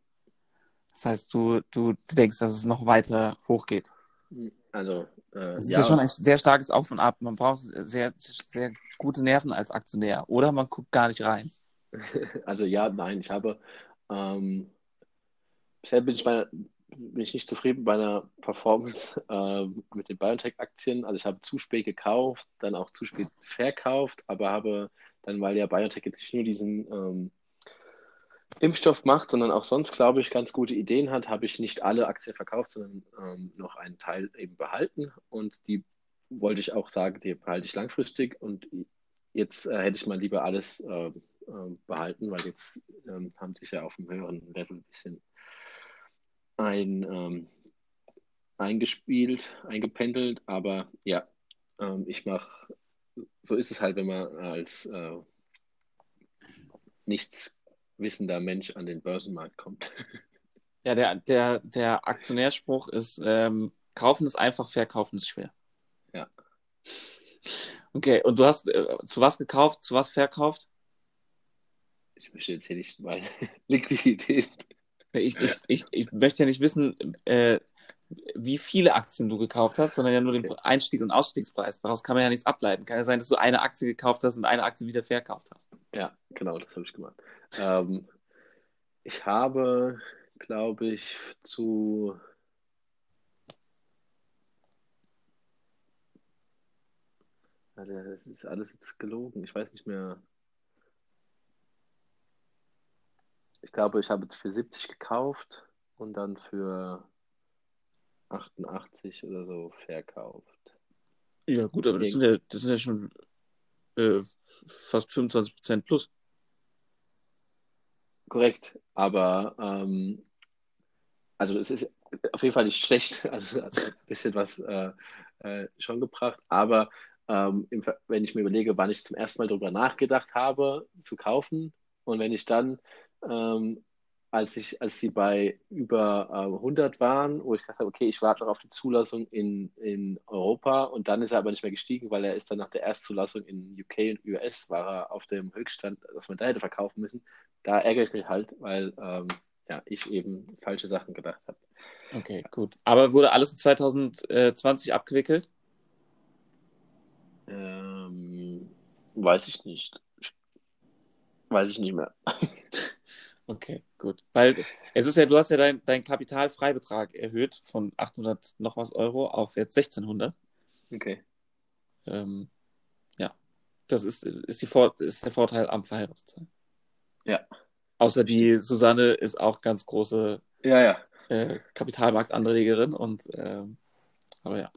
Das heißt, du, du denkst, dass es noch weiter hochgeht. Also, äh, Das ist ja. schon ein sehr starkes Auf und Ab. Man braucht sehr, sehr gute Nerven als Aktionär. Oder man guckt gar nicht rein. <laughs> Also ja, nein, ich habe ähm, bisher bin ich, bei, bin ich nicht zufrieden bei einer Performance ähm, mit den BioNTech-Aktien. Also ich habe zu spät gekauft, dann auch zu spät verkauft, aber habe dann, weil ja BioNTech jetzt nicht nur diesen ähm, Impfstoff macht, sondern auch sonst, glaube ich, ganz gute Ideen hat, habe ich nicht alle Aktien verkauft, sondern ähm, noch einen Teil eben behalten. Und die wollte ich auch sagen, die behalte ich langfristig. Und jetzt äh, hätte ich mal lieber alles äh, äh, behalten, weil jetzt ähm, haben sich ja auf einem höheren Level ein bisschen ein, ähm, eingespielt, eingependelt. Aber ja, ähm, ich mache, so ist es halt, wenn man als äh, nichts wissender Mensch an den Börsenmarkt kommt. <laughs> Ja, der, der, der Aktionärspruch ist, ähm, kaufen ist einfach, verkaufen ist schwer. Ja. Okay, und du hast äh, zu was gekauft, zu was verkauft? Ich möchte jetzt hier nicht meine <laughs> Liquidität. Ich, ich, ich, ich möchte ja nicht wissen, äh, wie viele Aktien du gekauft hast, sondern ja nur den Einstieg- und Ausstiegspreis. Daraus kann man ja nichts ableiten. Kann ja sein, dass du eine Aktie gekauft hast und eine Aktie wieder verkauft hast. Ja, genau, das habe ich gemacht. Ähm, ich habe, glaube ich, zu das ist alles jetzt gelogen. Ich weiß nicht mehr. Ich glaube, ich habe für 70 gekauft und dann für 88 oder so verkauft. Ja, gut, aber das sind ja, das sind ja schon äh, fast 25% plus. Korrekt, aber ähm, also es ist auf jeden Fall nicht schlecht, <laughs> also hat ein bisschen was äh, äh, schon gebracht, aber ähm, im, wenn ich mir überlege, wann ich zum ersten Mal darüber nachgedacht habe, zu kaufen und wenn ich dann ähm, als ich, als die bei über äh, 100 waren, wo ich habe, okay, ich warte noch auf die Zulassung in, in Europa und dann ist er aber nicht mehr gestiegen, weil er ist dann nach der Erstzulassung in UK und US war er auf dem Höchststand, dass man da hätte verkaufen müssen. Da ärgere ich mich halt, weil ähm, ja, ich eben falsche Sachen gedacht habe. Okay, gut. Aber wurde alles in 2020 abgewickelt? Ähm, weiß ich nicht. Weiß ich nicht mehr. <laughs> Okay, gut. Weil es ist ja, du hast ja deinen dein Kapitalfreibetrag erhöht von 800 noch was Euro auf jetzt 1600. Okay. Ähm, ja, das ist, ist, die Vor ist der Vorteil am Verheirateten. Ja. Außer die Susanne ist auch ganz große Ja, ja. äh, Kapitalmarktanlegerin und ähm, aber ja.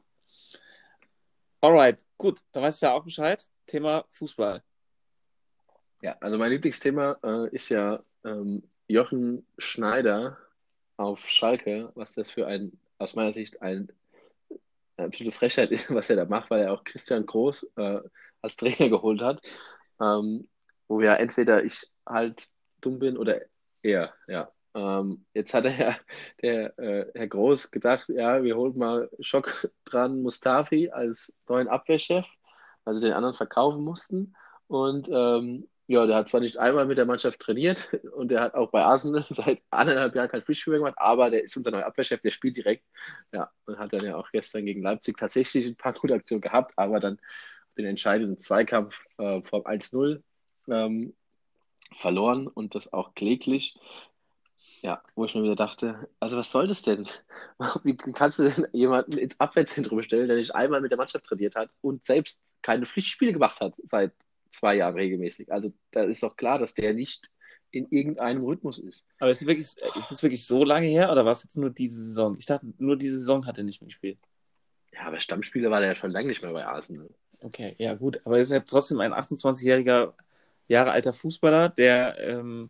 Alright, gut, dann weiß ich ja auch Bescheid. Thema Fußball. Ja, also mein Lieblingsthema äh, ist ja ähm, Jochen Schneider auf Schalke, was das für ein, aus meiner Sicht, ein eine absolute Frechheit ist, <laughs> was er da macht, weil er auch Christian Groß äh, als Trainer geholt hat, ähm, wo ja entweder ich halt dumm bin oder er, ja. Ähm, jetzt hat er ja, <laughs> der äh, Herr Groß gedacht, ja, wir holen mal Schock dran Mustafi als neuen Abwehrchef, weil sie den anderen verkaufen mussten. Und ähm, ja, der hat zwar nicht einmal mit der Mannschaft trainiert <laughs> und der hat auch bei Arsenal <laughs> seit anderthalb Jahren kein Pflichtspiel gemacht, aber der ist unser neuer Abwehrchef, der spielt direkt. Ja, und hat dann ja auch gestern gegen Leipzig tatsächlich ein paar gute Aktionen gehabt, aber dann den entscheidenden Zweikampf äh, vom 1-0 ähm, verloren und das auch kläglich. Ja, wo ich mir wieder dachte, also was soll das denn? <laughs> Wie kannst du denn jemanden ins Abwehrzentrum stellen, der nicht einmal mit der Mannschaft trainiert hat und selbst keine Pflichtspiele gemacht hat seit zwei Jahren regelmäßig? Also da ist doch klar, dass der nicht in irgendeinem Rhythmus ist. Aber ist es wirklich, ist es wirklich so lange her oder war es jetzt nur diese Saison? Ich dachte, nur diese Saison hat er nicht mehr gespielt. Ja, aber Stammspieler war der ja schon lange nicht mehr bei Arsenal. Okay, ja gut, aber er ist ja trotzdem ein 28-jähriger Jahre alter Fußballer, der ähm,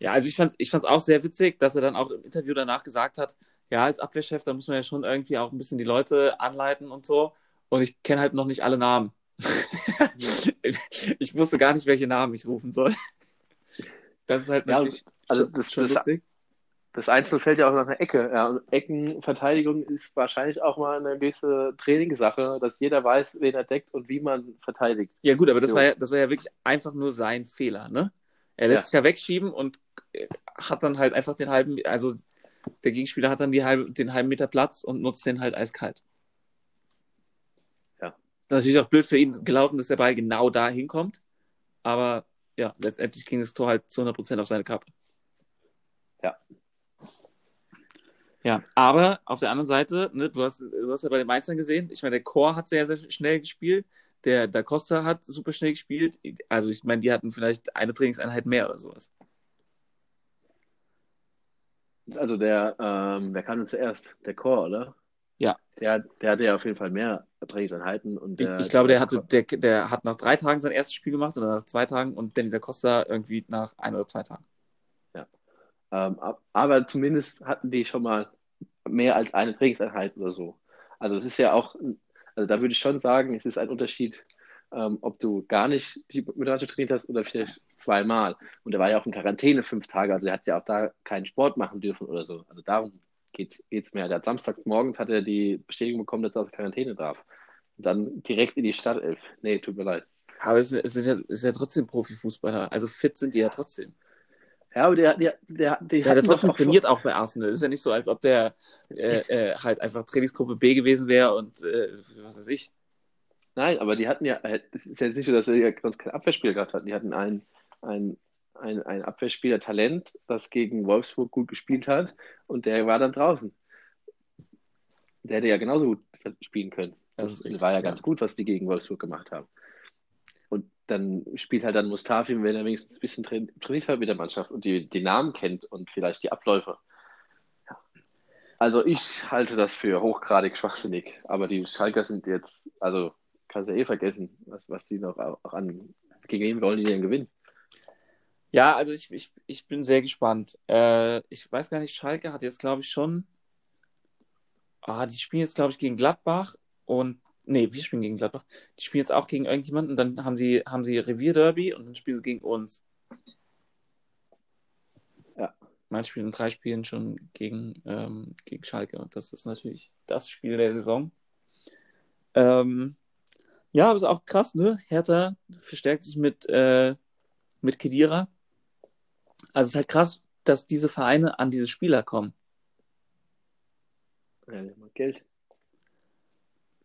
ja, also ich fand es ich fand's auch sehr witzig, dass er dann auch im Interview danach gesagt hat, ja, als Abwehrchef, da muss man ja schon irgendwie auch ein bisschen die Leute anleiten und so. Und ich kenne halt noch nicht alle Namen. <laughs> ich wusste gar nicht, welche Namen ich rufen soll. Das ist halt Ja, natürlich also das, schon das, lustig. das Einzel fällt ja auch nach einer Ecke. Ja, und Eckenverteidigung ist wahrscheinlich auch mal eine gewisse Trainingssache, dass jeder weiß, wen er deckt und wie man verteidigt. Ja, gut, aber das Jo. war ja, das war ja wirklich einfach nur sein Fehler, ne? Er lässt Ja. sich ja wegschieben und äh, hat dann halt einfach den halben, also der Gegenspieler hat dann die halbe, den halben Meter Platz und nutzt den halt eiskalt. Ist natürlich auch blöd für ihn gelaufen, dass der Ball genau da hinkommt, aber ja, letztendlich ging das Tor halt zu 100% auf seine Kappe. Ja. Ja, aber auf der anderen Seite, ne, du, hast, du hast ja bei den Mainzern gesehen, ich meine, der Chor hat sehr, sehr schnell gespielt, der Da Costa hat super schnell gespielt. Also ich meine, die hatten vielleicht eine Trainingseinheit mehr oder sowas. Also der, ähm, wer kam denn zuerst? Der Chor, oder? Ja. Der, der hatte ja auf jeden Fall mehr Trainingseinheiten. Und Ich, der, ich glaube, der, hatte, der, der hat nach drei Tagen sein erstes Spiel gemacht oder nach zwei Tagen und Danny Da Costa irgendwie nach ein oder zwei Tagen. Ähm, ab- aber zumindest hatten die schon mal mehr als eine Trainingseinheit oder so. Also es ist ja auch, also da würde ich schon sagen, es ist ein Unterschied, ähm, ob du gar nicht die Mannschaft trainiert hast oder vielleicht zweimal. Und er war ja auch in Quarantäne fünf Tage, also er hat ja auch da keinen Sport machen dürfen oder so. Also darum geht es mehr. Der hat samstags morgens hat er die Bestätigung bekommen, dass er aus Quarantäne darf. Und dann direkt in die Startelf. Nee, tut mir leid. Aber es ist, ja, ist ja trotzdem Profifußballer. Also fit sind die ja trotzdem. Ja, aber der, der, der, der, ja, der trotzdem trainiert auch bei Arsenal. Es ist ja nicht so, als ob der äh, äh, halt einfach Trainingsgruppe B gewesen wäre und äh, was weiß ich. Nein, aber die hatten ja, äh, es ist ja nicht so, dass sie ja sonst kein Abwehrspieler gehabt hatten. Die hatten ein, ein, ein, ein Abwehrspieler Talent, das gegen Wolfsburg gut gespielt hat und der war dann draußen. Der hätte ja genauso gut spielen können. Das, das war ja, ja ganz gut, was die gegen Wolfsburg gemacht haben. Und dann spielt halt dann Mustafi, wenn er wenigstens ein bisschen trainiert hat mit der Mannschaft und die, die Namen kennt und vielleicht die Abläufe. Ja. Also ich halte das für hochgradig schwachsinnig. Aber die Schalker sind jetzt, also kannst du eh vergessen, was, was die noch auch an, gegen wen wollen die denn gewinnen? Ja, also ich, ich, ich bin sehr gespannt. Äh, ich weiß gar nicht, Schalke hat jetzt, glaube ich, schon. Ah, die spielen jetzt, glaube ich, gegen Gladbach und Nee, wir spielen gegen Gladbach. Die spielen jetzt auch gegen irgendjemanden dann haben sie, haben sie Revierderby und dann spielen sie gegen uns. Ja. Man spielt in drei Spielen schon gegen, ähm, gegen Schalke und das ist natürlich das Spiel der Saison. Ähm, ja, aber ist auch krass, ne? Hertha verstärkt sich mit, äh, mit Kedira. Also es ist halt krass, dass diese Vereine an diese Spieler kommen. Ja, Geld.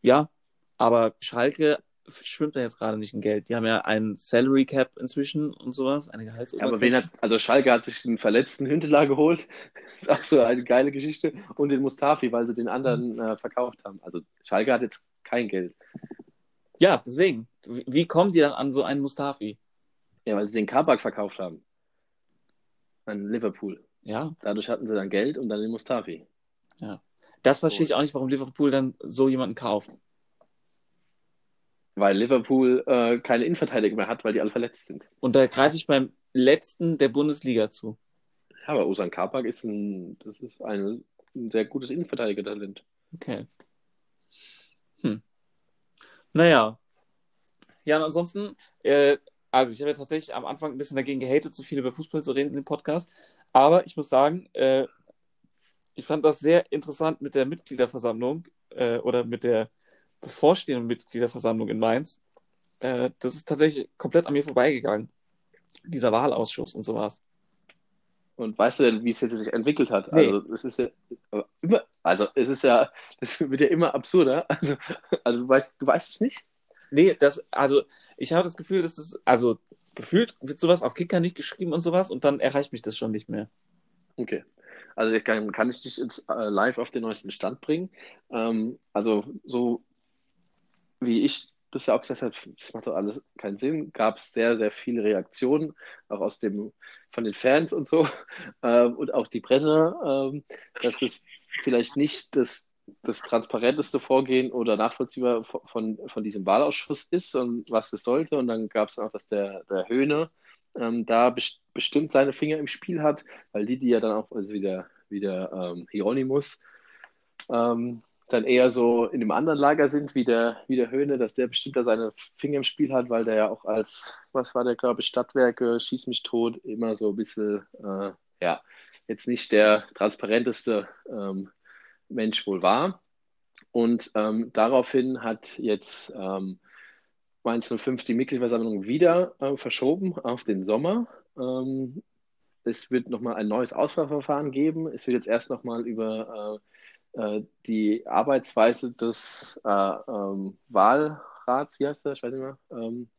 Ja, aber Schalke schwimmt da jetzt gerade nicht in Geld. Die haben ja einen Salary Cap inzwischen und sowas, eine Gehaltsobergrenze. Ja, aber wen hat, also Schalke hat sich den verletzten Hünteler geholt. Das <laughs> ist auch so eine geile Geschichte. Und den Mustafi, weil sie den anderen äh, verkauft haben. Also Schalke hat jetzt kein Geld. Ja, deswegen. Wie kommen die dann an so einen Mustafi? Ja, weil sie den Kabak verkauft haben. An Liverpool. Ja. Dadurch hatten sie dann Geld und dann den Mustafi. Ja. Das verstehe ich auch nicht, warum Liverpool dann so jemanden kauft weil Liverpool äh, keine Innenverteidiger mehr hat, weil die alle verletzt sind. Und da greife ich beim letzten der Bundesliga zu. Ja, aber Osan Kapak ist ein, das ist ein, ein sehr gutes Innenverteidiger-Talent. Okay. Hm. Naja. Ja, ansonsten, äh, also ich habe ja tatsächlich am Anfang ein bisschen dagegen gehatet, so viel über Fußball zu reden in dem Podcast. Aber ich muss sagen, äh, ich fand das sehr interessant mit der Mitgliederversammlung äh, oder mit der bevorstehenden Mitgliederversammlung in Mainz, äh, das ist tatsächlich komplett an mir vorbeigegangen. Dieser Wahlausschuss und sowas. Und weißt du denn, wie es jetzt sich entwickelt hat? Nee. Also es ist ja immer, also es ist ja, das wird ja immer absurder. Also, also du weißt, du weißt es nicht? Nee, das, also ich habe das Gefühl, dass das, also gefühlt wird sowas auf Kicker nicht geschrieben und sowas und dann erreicht mich das schon nicht mehr. Okay. Also kann, kann ich dich jetzt äh, live auf den neuesten Stand bringen. Ähm, also so wie ich das ja auch gesagt habe, das macht doch alles keinen Sinn, gab es sehr, sehr viele Reaktionen, auch aus dem, von den Fans und so, <laughs> ähm, und auch die Presse, ähm, dass das vielleicht nicht das, das transparenteste Vorgehen oder nachvollziehbar von, von diesem Wahlausschuss ist und was es sollte. Und dann gab es auch, dass der, der Höhne ähm, da best bestimmt seine Finger im Spiel hat, weil die, die ja dann auch, also wieder, wieder ähm, Hieronymus, ähm, dann eher so in dem anderen Lager sind, wie der, wie der Höhne, dass der bestimmt da seine Finger im Spiel hat, weil der ja auch als, was war der, glaube ich, Stadtwerke, Schieß mich tot, immer so ein bisschen, äh, ja, jetzt nicht der transparenteste ähm, Mensch wohl war. Und ähm, daraufhin hat jetzt ähm, Mainz 05 die Mitgliederversammlung wieder äh, verschoben auf den Sommer. Ähm, es wird nochmal ein neues Auswahlverfahren geben. Es wird jetzt erst nochmal über äh, äh, die Arbeitsweise des äh, ähm, Wahlrats, wie heißt der? Ich weiß nicht mehr. Ähm,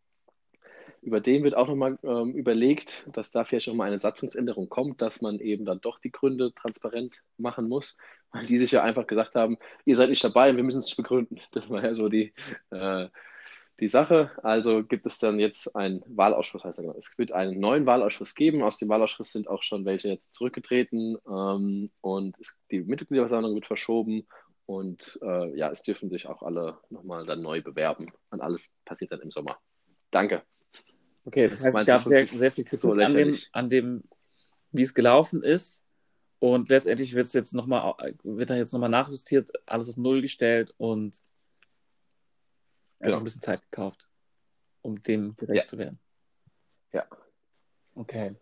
über den wird auch nochmal ähm, überlegt, dass da vielleicht nochmal eine Satzungsänderung kommt, dass man eben dann doch die Gründe transparent machen muss, weil die sich ja einfach gesagt haben, ihr seid nicht dabei und wir müssen es begründen. <laughs> Das war ja so die, äh, die Sache. Also gibt es dann jetzt einen Wahlausschuss, heißt er genau. Es wird einen neuen Wahlausschuss geben. Aus dem Wahlausschuss sind auch schon welche jetzt zurückgetreten ähm, und es, die Mitgliederversammlung wird verschoben und äh, ja, es dürfen sich auch alle nochmal dann neu bewerben. Und alles passiert dann im Sommer. Danke. Okay, das heißt, es gab sehr, sehr viel Kritik so an, dem, an dem, wie es gelaufen ist. Und letztendlich wird es jetzt nochmal, wird da jetzt nochmal nachjustiert, alles auf Null gestellt und also genau. ein bisschen Zeit gekauft. um dem gerecht Ja. zu werden. Ja. Okay.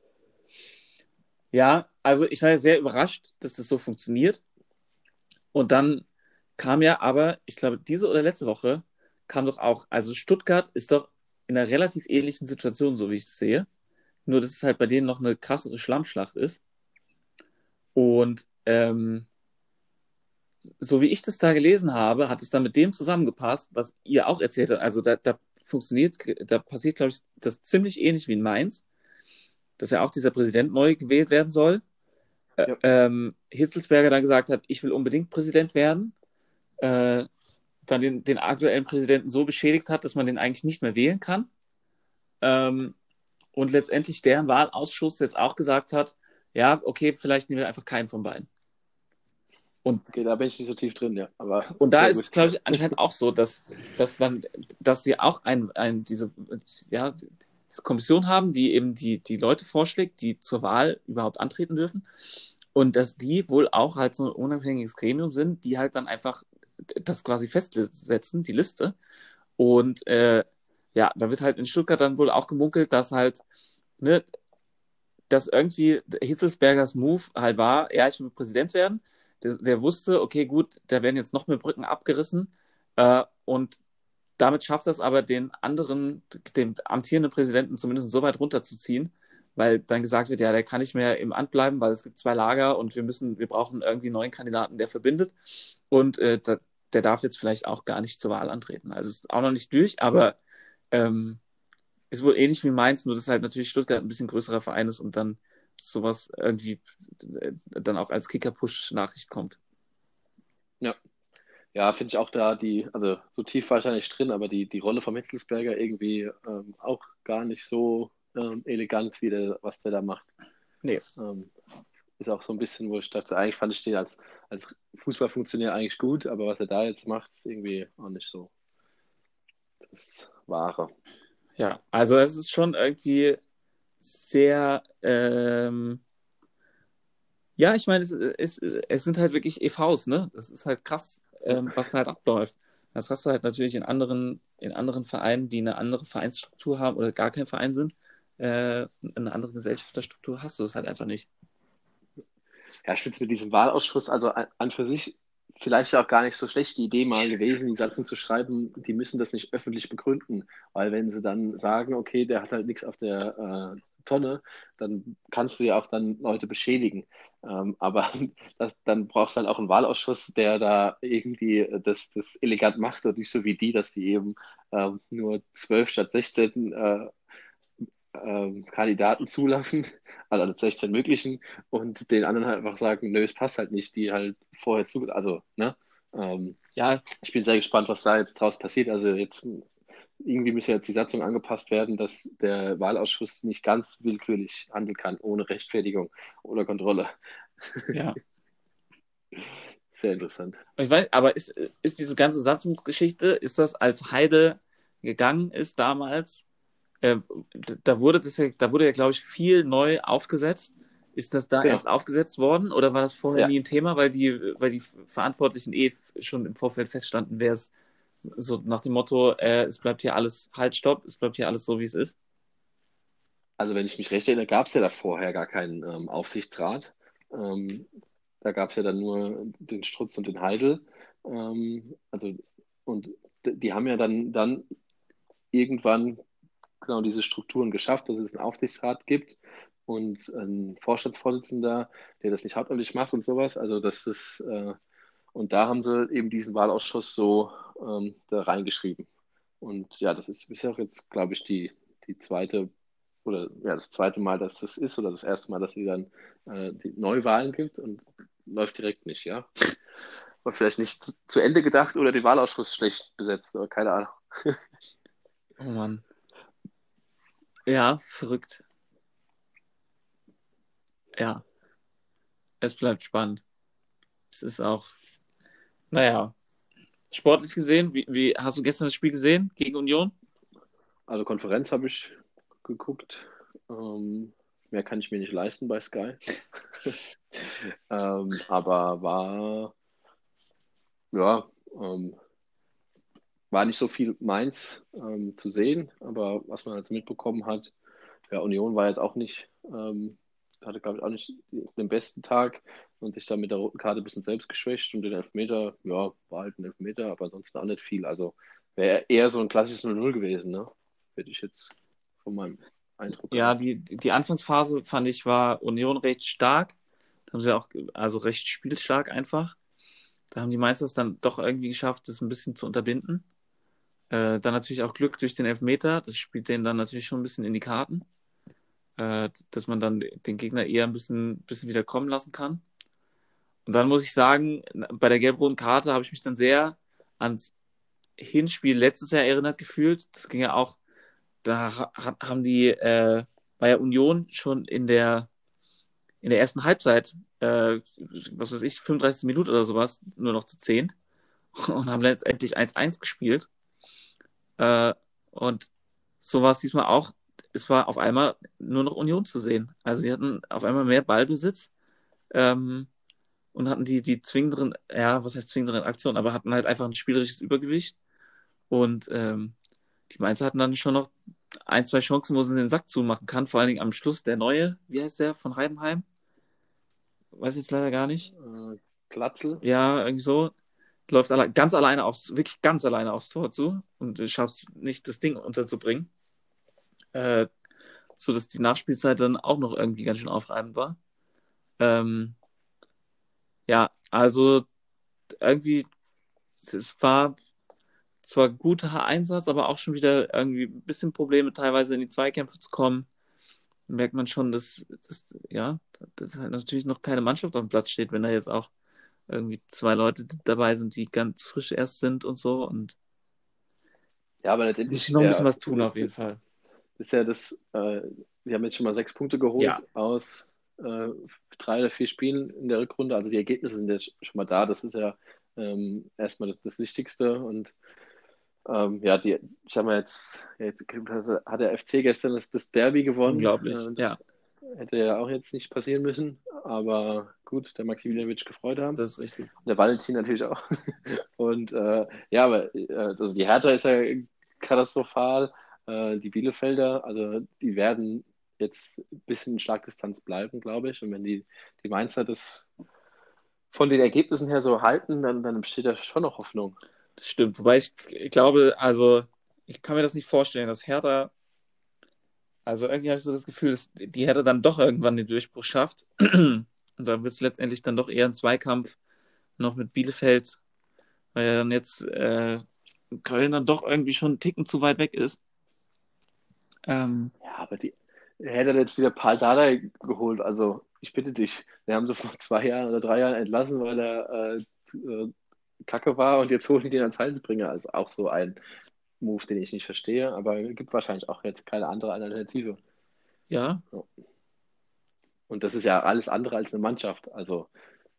Ja, also ich war ja sehr überrascht, dass das so funktioniert. Und dann kam ja aber, ich glaube, diese oder letzte Woche kam doch auch, also Stuttgart ist doch in einer relativ ähnlichen Situation, so wie ich es sehe. Nur, dass es halt bei denen noch eine krassere Schlammschlacht ist. Und ähm, so wie ich das da gelesen habe, hat es dann mit dem zusammengepasst, was ihr auch erzählt habt. Also da, da funktioniert, da passiert, glaube ich, das ziemlich ähnlich wie in Mainz, dass ja auch dieser Präsident neu gewählt werden soll. Ja. ähm, Hitzelsberger dann gesagt hat, ich will unbedingt Präsident werden. Äh, dann den, den aktuellen Präsidenten so beschädigt hat, dass man den eigentlich nicht mehr wählen kann. Ähm, und letztendlich deren Wahlausschuss jetzt auch gesagt hat, ja, okay, vielleicht nehmen wir einfach keinen von beiden. Und Okay, da bin ich nicht so tief drin, ja. Aber und da ist es, glaube ich, anscheinend auch so, dass, dass dann, dass sie auch ein, ein, diese, ja, diese Kommission haben, die eben die, die Leute vorschlägt, die zur Wahl überhaupt antreten dürfen. Und dass die wohl auch halt so ein unabhängiges Gremium sind, die halt dann einfach das quasi festsetzen, die Liste. Und äh, ja, da wird halt in Stuttgart dann wohl auch gemunkelt, dass halt, ne, dass irgendwie Hitzelsbergers Move halt war, ja, ich will Präsident werden. Der, der wusste, okay, gut, da werden jetzt noch mehr Brücken abgerissen. Äh, und damit schafft das aber den anderen, dem amtierenden Präsidenten zumindest so weit runterzuziehen, weil dann gesagt wird, ja, der kann nicht mehr im Amt bleiben, weil es gibt zwei Lager und wir müssen, wir brauchen irgendwie einen neuen Kandidaten, der verbindet. Und äh, da, der darf jetzt vielleicht auch gar nicht zur Wahl antreten. Also ist auch noch nicht durch, aber ähm, ist wohl ähnlich wie Mainz, nur dass halt natürlich Stuttgart ein bisschen größerer Verein ist und dann sowas irgendwie äh, dann auch als Kicker-Push-Nachricht kommt. Ja, finde ich auch da die, also so tief war ich ja nicht drin, aber die, die Rolle von Hitzelsberger irgendwie ähm, auch gar nicht so ähm, elegant, wie der, was der da macht. Nee. Ähm, ist auch so ein bisschen, wo ich dachte, eigentlich fand ich den als, als Fußballfunktionär eigentlich gut, aber was er da jetzt macht, ist irgendwie auch nicht so das Wahre. Ja, also es ist schon irgendwie sehr, ähm, ja, ich meine, es, es, es sind halt wirklich EVs, ne? Das ist halt krass, ähm, was da halt abläuft. Das hast du halt natürlich in anderen, in anderen Vereinen, die eine andere Vereinsstruktur haben oder gar kein Verein sind, äh, eine andere Gesellschafterstruktur hast du das halt einfach nicht. Ja, ich finde es mit diesem Wahlausschuss, also an, an für sich vielleicht auch gar nicht so schlecht die Idee mal gewesen, die Satzung zu schreiben, die müssen das nicht öffentlich begründen, weil wenn sie dann sagen, okay, der hat halt nichts auf der äh, Tonne, dann kannst du ja auch dann Leute beschädigen. Ähm, aber <laughs> das, dann brauchst du halt auch einen Wahlausschuss, der da irgendwie das, das elegant macht und nicht so wie die, dass die eben ähm, nur 12 statt 16 äh, ähm, Kandidaten zulassen, <laughs> also 16 möglichen, und den anderen halt einfach sagen, nö, es passt halt nicht, die halt vorher zu, also, ne? Ähm, Ja, ich bin sehr gespannt, was da jetzt draus passiert. Also jetzt irgendwie müsste jetzt die Satzung angepasst werden, dass der Wahlausschuss nicht ganz willkürlich handeln kann, ohne Rechtfertigung oder Kontrolle. <laughs> ja. Sehr interessant. Ich weiß, aber ist, ist diese ganze Satzungsgeschichte, ist das als Heide gegangen ist damals, äh, da wurde das ja, da wurde ja, glaube ich, viel neu aufgesetzt. Ist das da Genau. erst aufgesetzt worden oder war das vorher Ja. nie ein Thema, weil die, weil die Verantwortlichen eh schon im Vorfeld feststanden, wer es so nach dem Motto, äh, es bleibt hier alles, halt, stopp, es bleibt hier alles so, wie es ist? Also wenn ich mich recht erinnere, gab es ja da vorher gar keinen ähm, Aufsichtsrat. Ähm, da gab es ja dann nur den Strutz und den Heidel. Ähm, also, und die haben ja dann, dann irgendwann genau diese Strukturen geschafft, dass es einen Aufsichtsrat gibt und einen Vorstandsvorsitzender, der das nicht hauptamtlich macht und sowas. Also das ist, äh, und da haben sie eben diesen Wahlausschuss so ähm, da reingeschrieben. Und ja, das ist bisher auch jetzt, glaube ich, die, die zweite oder ja, das zweite Mal, dass das ist oder das erste Mal, dass sie dann äh, die Neuwahlen gibt und läuft direkt nicht, ja. War vielleicht nicht zu, Ende gedacht oder der Wahlausschuss schlecht besetzt, oder keine Ahnung. Oh Mann. Ja, verrückt. Ja. Es bleibt spannend. Es ist auch, naja, sportlich gesehen, wie, wie hast du gestern das Spiel gesehen gegen Union? Also Konferenz habe ich geguckt. Ähm, mehr kann ich mir nicht leisten bei Sky. <laughs> ähm, aber war ja ähm, war nicht so viel Mainz ähm, zu sehen, aber was man halt mitbekommen hat, ja, Union war jetzt auch nicht, ähm, hatte glaube ich auch nicht den besten Tag und sich dann mit der roten Karte ein bisschen selbst geschwächt und den Elfmeter, ja, war halt ein Elfmeter, aber ansonsten auch nicht viel. Also wäre eher so ein klassisches 0-0 gewesen, ne? Hätte ich jetzt von meinem Eindruck. Ja, die, die Anfangsphase fand ich war Union recht stark. Da haben sie auch, also recht spielstark einfach. Da haben die Meisters dann doch irgendwie geschafft, das ein bisschen zu unterbinden. Äh, dann natürlich auch Glück durch den Elfmeter. Das spielt denen dann natürlich schon ein bisschen in die Karten. Äh, dass man dann den Gegner eher ein bisschen, bisschen wieder kommen lassen kann. Und dann muss ich sagen, bei der gelb-roten Karte habe ich mich dann sehr ans Hinspiel letztes Jahr erinnert gefühlt. Das ging ja auch, da haben die äh, bei Union schon in der in der ersten Halbzeit, äh, was weiß ich, 35 Minuten oder sowas, nur noch zu 10 <laughs> und haben letztendlich 1-1 gespielt. Äh, und so war es diesmal auch. Es war auf einmal nur noch Union zu sehen. Also sie hatten auf einmal mehr Ballbesitz ähm, und hatten die, die zwingenderen, ja, was heißt zwingenderen Aktionen, aber hatten halt einfach ein spielerisches Übergewicht. Und ähm, die Mainzer hatten dann schon noch ein, zwei Chancen, wo sie den Sack zumachen kann. Vor allen Dingen am Schluss der neue, wie heißt der, von Heidenheim? Weiß jetzt leider gar nicht. Äh, Glatzel? Ja, irgendwie so. Läuft alle, ganz alleine aufs, wirklich ganz alleine aufs Tor zu und schafft es nicht, das Ding unterzubringen. Äh, so dass die Nachspielzeit dann auch noch irgendwie ganz schön aufreibend war. Ähm, ja, also irgendwie, es war zwar guter Einsatz, aber auch schon wieder irgendwie ein bisschen Probleme, teilweise in die Zweikämpfe zu kommen. Merkt man schon, dass, dass ja, dass halt natürlich noch keine Mannschaft auf dem Platz steht, wenn da jetzt auch irgendwie zwei Leute dabei sind, die ganz frisch erst sind und so. Und ja, aber letztendlich muss noch ein bisschen was tun auf jeden Fall. Ist ja das, äh, wir haben jetzt schon mal sechs Punkte geholt ja. aus äh, drei oder vier Spielen in der Rückrunde. Also die Ergebnisse sind jetzt schon mal da. Das ist ja ähm, erstmal das, das Wichtigste und ähm, ja, die, ich habe mal jetzt, jetzt, hat der FC gestern das, das Derby gewonnen. Unglaublich, äh, ja. Hätte ja auch jetzt nicht passieren müssen, aber gut, der Maximilian wird gefreut haben. Das ist richtig. Und der Valentin natürlich auch. <laughs> Und äh, ja, aber äh, also die Hertha ist ja katastrophal. Äh, die Bielefelder, also die werden jetzt ein bisschen in Schlagdistanz bleiben, glaube ich. Und wenn die, die Mainzer das von den Ergebnissen her so halten, dann, dann besteht da schon noch Hoffnung. Das stimmt. Wobei ich, ich glaube, also ich kann mir das nicht vorstellen, dass Hertha, also irgendwie habe ich so das Gefühl, dass die Hertha dann doch irgendwann den Durchbruch schafft. <clears throat> Und dann wird es letztendlich dann doch eher ein Zweikampf noch mit Bielefeld, weil ja dann jetzt äh, Köln dann doch irgendwie schon einen Ticken zu weit weg ist. Ähm, ja, aber die Hertha hat jetzt wieder Paul Dada geholt. Also ich bitte dich, wir haben so vor zwei Jahren oder drei Jahren entlassen, weil er äh, äh kacke war und jetzt holen die den ans Halsbringer. Also auch so ein Move, den ich nicht verstehe, aber es gibt wahrscheinlich auch jetzt keine andere Alternative. Ja. Und das ist ja alles andere als eine Mannschaft. Also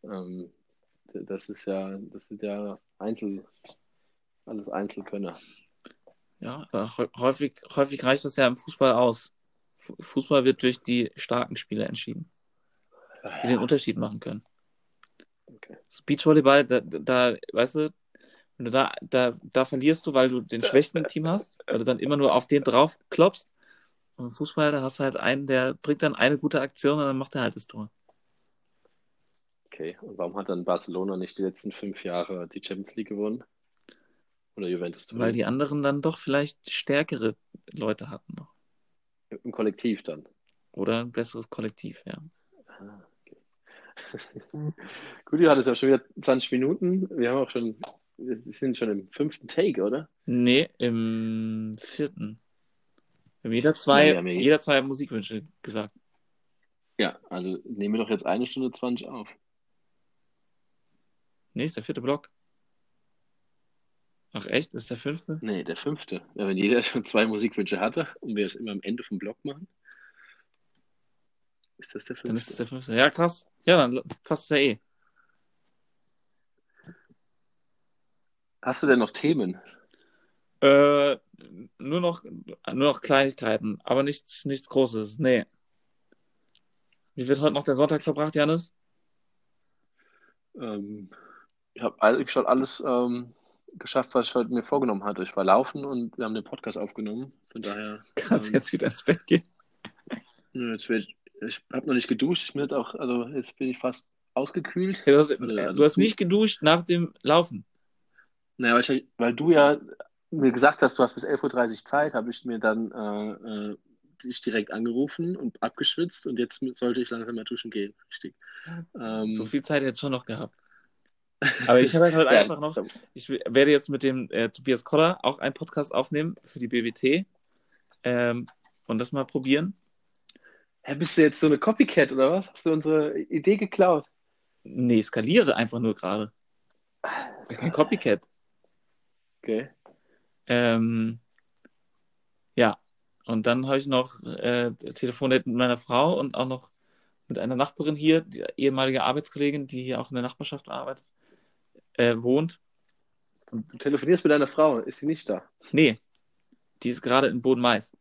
ähm, das ist ja, das sind ja Einzel, alles Einzelkönner. Ja, häufig, häufig reicht das ja im Fußball aus. Fußball wird durch die starken Spieler entschieden, die den Unterschied machen können. Okay. So Beachvolleyball, da, da, weißt du, wenn du da, da, da verlierst du, weil du den schwächsten Team hast, weil du dann immer nur auf den drauf klopfst. Und im Fußball, da hast du halt einen, der bringt dann eine gute Aktion und dann macht er halt das Tor. Okay, und warum hat dann Barcelona nicht die letzten fünf Jahre die Champions League gewonnen? Oder Juventus? Weil die anderen dann doch vielleicht stärkere Leute hatten noch. Im Kollektiv dann. Oder ein besseres Kollektiv, ja. Ah. Gut, Johannes, wir haben schon wieder 20 Minuten. Wir haben auch schon, wir sind schon im fünften Take, oder? Nee, im vierten. Wir haben jeder zwei, ja, jeder zwei Musikwünsche gesagt. Ja, also nehmen wir doch jetzt eine Stunde 20 auf. Nee, ist der vierte Block. Ach echt? Ist der fünfte? Nee, der fünfte. Ja, wenn jeder <laughs> schon zwei Musikwünsche hatte und wir es immer am Ende vom Block machen. Ist das der fünfte? Dann ist das der fünfte. Ja, krass. Ja, dann passt es ja eh. Hast du denn noch Themen? Äh, nur noch, nur noch Kleinigkeiten, aber nichts, nichts Großes. Nee. Wie wird heute noch der Sonntag verbracht, Janis? Ähm, ich habe eigentlich schon alles ähm, geschafft, was ich heute mir vorgenommen hatte. Ich war laufen und wir haben den Podcast aufgenommen. Von daher. Kannst ähm, jetzt wieder ins Bett gehen. <laughs> jetzt will ich habe noch nicht geduscht. Ich auch, also jetzt bin ich fast ausgekühlt. Ja, du hast, also du hast nicht geduscht nach dem Laufen. Naja, weil, ich, weil du ja mir gesagt hast, du hast bis 11.30 Uhr Zeit, habe ich mir dann äh, äh, dich direkt angerufen und abgeschwitzt und jetzt sollte ich langsam mal duschen gehen. Richtig. Ähm, So viel Zeit jetzt schon noch gehabt. <laughs> Aber ich habe halt heute ja, einfach noch, ich werde jetzt mit dem äh, Tobias Koller auch einen Podcast aufnehmen für die BWT ähm, und das mal probieren. Hä, bist du jetzt so eine Copycat oder was? Hast du unsere Idee geklaut? Nee, skaliere einfach nur gerade. Kein Copycat. Okay. Ähm, ja, und dann habe ich noch äh, telefoniert mit meiner Frau und auch noch mit einer Nachbarin hier, die ehemalige Arbeitskollegin, die hier auch in der Nachbarschaft arbeitet, äh, wohnt. Du telefonierst mit deiner Frau, ist sie nicht da? Nee, die ist gerade in Boden-Mais.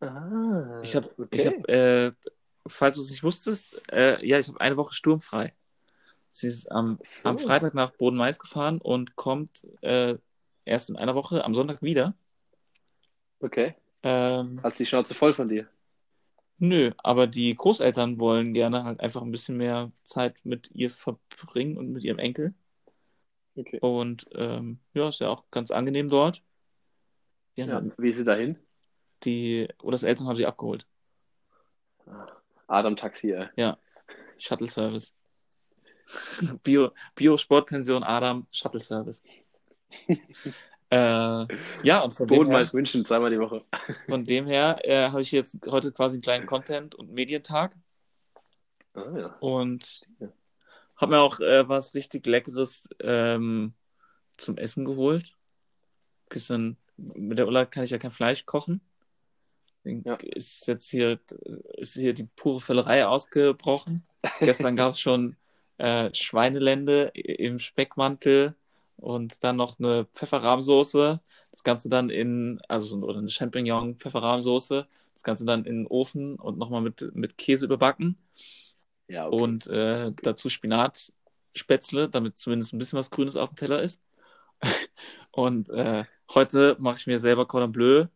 Ah, Ich habe, okay. hab, äh, falls du es nicht wusstest, äh, ja, ich habe eine Woche sturmfrei. Sie ist am, So. am Freitag nach Boden-Mais gefahren und kommt äh, erst in einer Woche am Sonntag wieder. Okay. Ähm, Hat sie die Schnauze voll von dir? Nö, aber die Großeltern wollen gerne halt einfach ein bisschen mehr Zeit mit ihr verbringen und mit ihrem Enkel. Okay. Und ähm, ja, ist ja auch ganz angenehm dort. Die, Ja, halt- wie ist sie dahin? die oder das Eltern haben sie abgeholt. Adam Taxi, ey. Shuttle Service. <laughs> Bio, Bio Sportpension Adam Shuttle Service. Äh, ja, und von dem her, Bodenmais München, zweimal die Woche. von dem her äh, habe ich jetzt heute quasi einen kleinen Content- und Medientag. Ah, ja. Und habe mir auch äh, was richtig Leckeres ähm, zum Essen geholt. Bisschen, mit der Ulla kann ich ja kein Fleisch kochen. Ja. Ist jetzt hier, ist hier die pure Völlerei ausgebrochen. <laughs> Gestern gab es schon äh, Schweinelende im Speckmantel und dann noch eine Pfefferrahmsoße. Das Ganze dann in, also oder eine Champignon-Pfefferrahmsoße. Das Ganze dann in den Ofen und nochmal mit, mit Käse überbacken. Ja, okay. Und äh, dazu Spinatspätzle, damit zumindest ein bisschen was Grünes auf dem Teller ist. <laughs> Und äh, heute mache ich mir selber Cordon Bleu,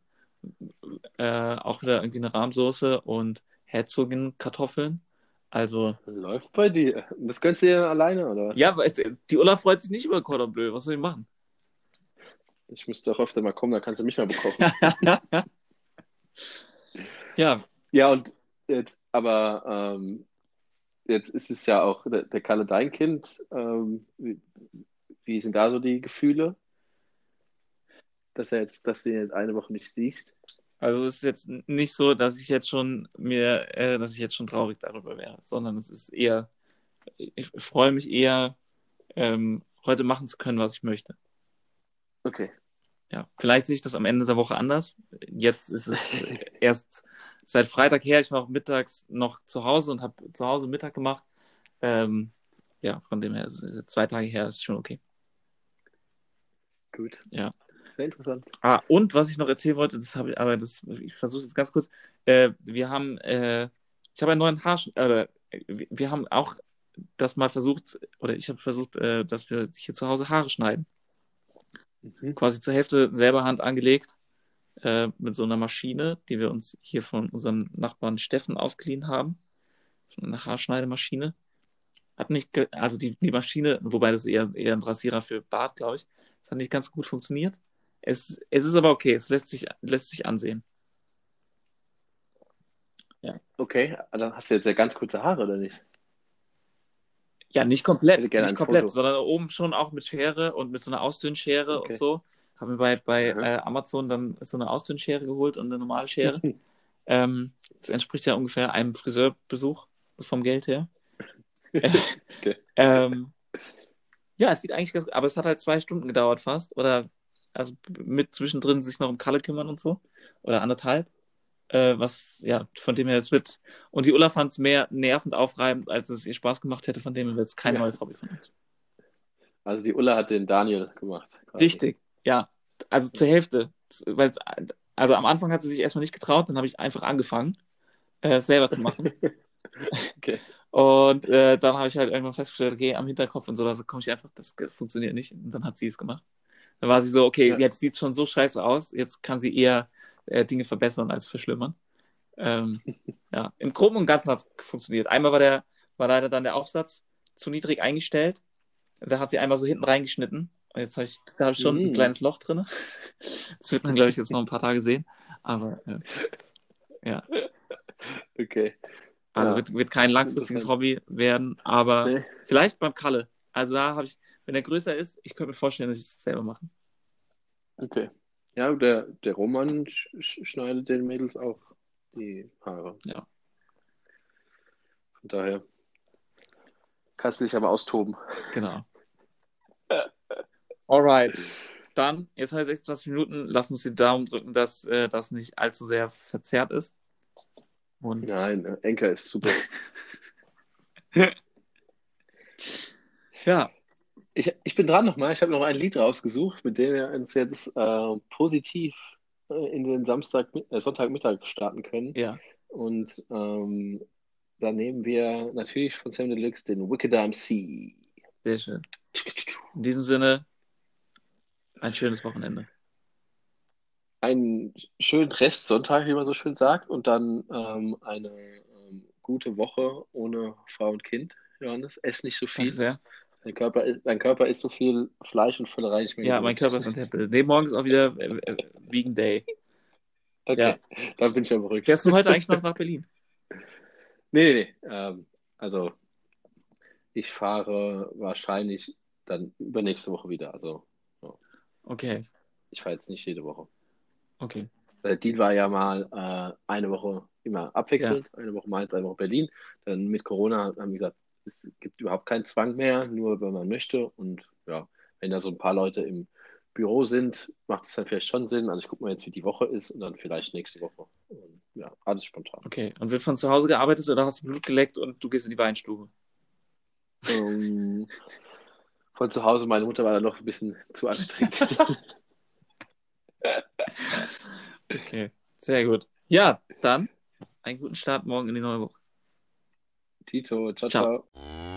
äh, auch wieder irgendwie eine Rahmsoße und Herzogin-Kartoffeln. Also, Läuft bei dir. Das gönnst du dir alleine, oder ja, aber es, die Ulla freut sich nicht über Cordon Bleu. Was soll ich machen? Ich müsste doch öfter mal kommen, dann kannst du mich mal bekochen. <laughs> ja, ja, und jetzt, aber ähm, jetzt ist es ja auch der, der Kalle dein Kind. Ähm, wie, wie sind da so die Gefühle? Dass er jetzt, dass du ihn jetzt eine Woche nicht siehst. Also es ist jetzt nicht so, dass ich jetzt schon mir, äh, dass ich jetzt schon traurig darüber wäre, sondern es ist eher, ich freue mich eher, ähm, heute machen zu können, was ich möchte. Okay. Ja, vielleicht sehe ich das am Ende der Woche anders. Jetzt ist es <laughs> erst seit Freitag her. Ich war auch mittags noch zu Hause und habe zu Hause Mittag gemacht. Ähm, ja, von dem her, ist zwei Tage her ist schon okay. Gut. Ja. Sehr interessant. Ah, und was ich noch erzählen wollte, das habe ich, aber das, ich versuche jetzt ganz kurz. Äh, wir haben, äh, ich habe einen neuen Haarsch, äh, wir haben auch das mal versucht, oder ich habe versucht, äh, dass wir hier zu Hause Haare schneiden. Mhm. quasi zur Hälfte selber Hand angelegt äh, mit so einer Maschine, die wir uns hier von unserem Nachbarn Steffen ausgeliehen haben. Eine Haarschneidemaschine. Hat nicht, also die, die Maschine, wobei das eher, eher ein Rasierer für Bart, glaube ich, das hat nicht ganz gut funktioniert. Es, es ist aber okay, es lässt sich, lässt sich ansehen. Okay, dann hast du jetzt ja ganz kurze Haare, oder nicht? Ja, nicht komplett, nicht komplett, Foto. sondern oben schon auch mit Schere und mit so einer Ausdünnschere Okay. und so. Haben wir bei, bei Mhm. äh, Amazon dann so eine Ausdünnschere geholt und eine normale Schere. <laughs> Ähm, das entspricht ja ungefähr einem Friseurbesuch vom Geld her. <laughs> Okay. <laughs> ähm, ja, es sieht eigentlich ganz gut, aber es hat halt zwei Stunden gedauert fast. Oder also mit zwischendrin sich noch um Kalle kümmern und so. Oder anderthalb. Äh, was, ja, von dem her es wird. Und die Ulla fand es mehr nervend aufreibend, als es ihr Spaß gemacht hätte. Von dem her wird es kein Ja. neues Hobby von uns. Also die Ulla hat den Daniel gemacht. quasi. Richtig, ja. Also zur Hälfte. Weil's, also am Anfang hat sie sich erstmal nicht getraut, dann habe ich einfach angefangen, äh, es selber zu machen. <laughs> Okay. Und äh, dann habe ich halt irgendwann festgestellt, okay, am Hinterkopf und so, also komme ich einfach, das funktioniert nicht. Und dann hat sie es gemacht. Da war sie so, okay, Ja. jetzt sieht es schon so scheiße aus, jetzt kann sie eher äh, Dinge verbessern als verschlimmern. Ähm, <laughs> ja, im Groben und Ganzen hat es funktioniert. Einmal war der, war leider dann der Aufsatz zu niedrig eingestellt. Da hat sie einmal so hinten reingeschnitten. Und jetzt habe ich, da habe ich schon ein Mm. kleines Loch drin. <laughs> Das wird man, glaube ich, jetzt noch ein paar Tage sehen. Aber äh, <laughs> ja, Okay. also Ja. wird, wird kein langfristiges. Hobby werden, aber Nee. vielleicht beim Kalle. Also da habe ich, wenn er größer ist, ich könnte mir vorstellen, dass ich das selber mache. Okay. Ja, der, der Roman sch sch- schneidet den Mädels auch die Haare. Ja. Von daher kannst du dich aber austoben. Genau. <laughs> Alright. Dann, jetzt haben wir 26 Minuten. Lass uns die Daumen drücken, dass äh, das nicht allzu sehr verzerrt ist. Und Nein, äh, Enker ist super. <laughs> <laughs> ja, Ich, ich bin dran nochmal. Ich habe noch ein Lied rausgesucht, mit dem wir uns jetzt äh, positiv äh, in den Samstag, äh, Sonntagmittag starten können. ja, Und ähm, da nehmen wir natürlich von Sam Deluxe den Wicked MC. sehr schön. In diesem Sinne, ein schönes Wochenende. Einen schönen Restsonntag, wie man so schön sagt, und dann ähm, eine ähm, gute Woche ohne Frau und Kind, Johannes. Ess nicht so Danke viel. sehr. Dein Körper, ist- dein Körper isst so viel Fleisch und mehr. Ja, mein Körper ist <laughs> ein Tempel. Nee, morgen ist auch wieder äh, äh, Vegan Day. Okay, <laughs> da bin ich ja beruhigt. Fährst du heute eigentlich noch nach <laughs> Berlin? Nee, nee, nee. Ähm, also, ich fahre wahrscheinlich dann übernächste Woche wieder. Also, Okay, ich fahre jetzt nicht jede Woche. okay. Der Deal war ja mal äh, eine Woche immer abwechselnd. Eine Woche Mainz, eine Woche Berlin. Dann mit Corona haben wir gesagt, es gibt überhaupt keinen Zwang mehr, nur wenn man möchte. Und ja, wenn da so ein paar Leute im Büro sind, macht es dann vielleicht schon Sinn. Also ich gucke mal jetzt, wie die Woche ist und dann vielleicht nächste Woche. Und, ja, alles spontan. Okay. Und wird von zu Hause gearbeitet oder hast du Blut geleckt und du gehst in die Weinstube? Ähm, von zu Hause, meine Mutter war da noch ein bisschen zu anstrengend. <laughs> Okay, sehr gut. Ja, dann einen guten Start morgen in die neue Woche. Tito, ciao, Ciao. ciao.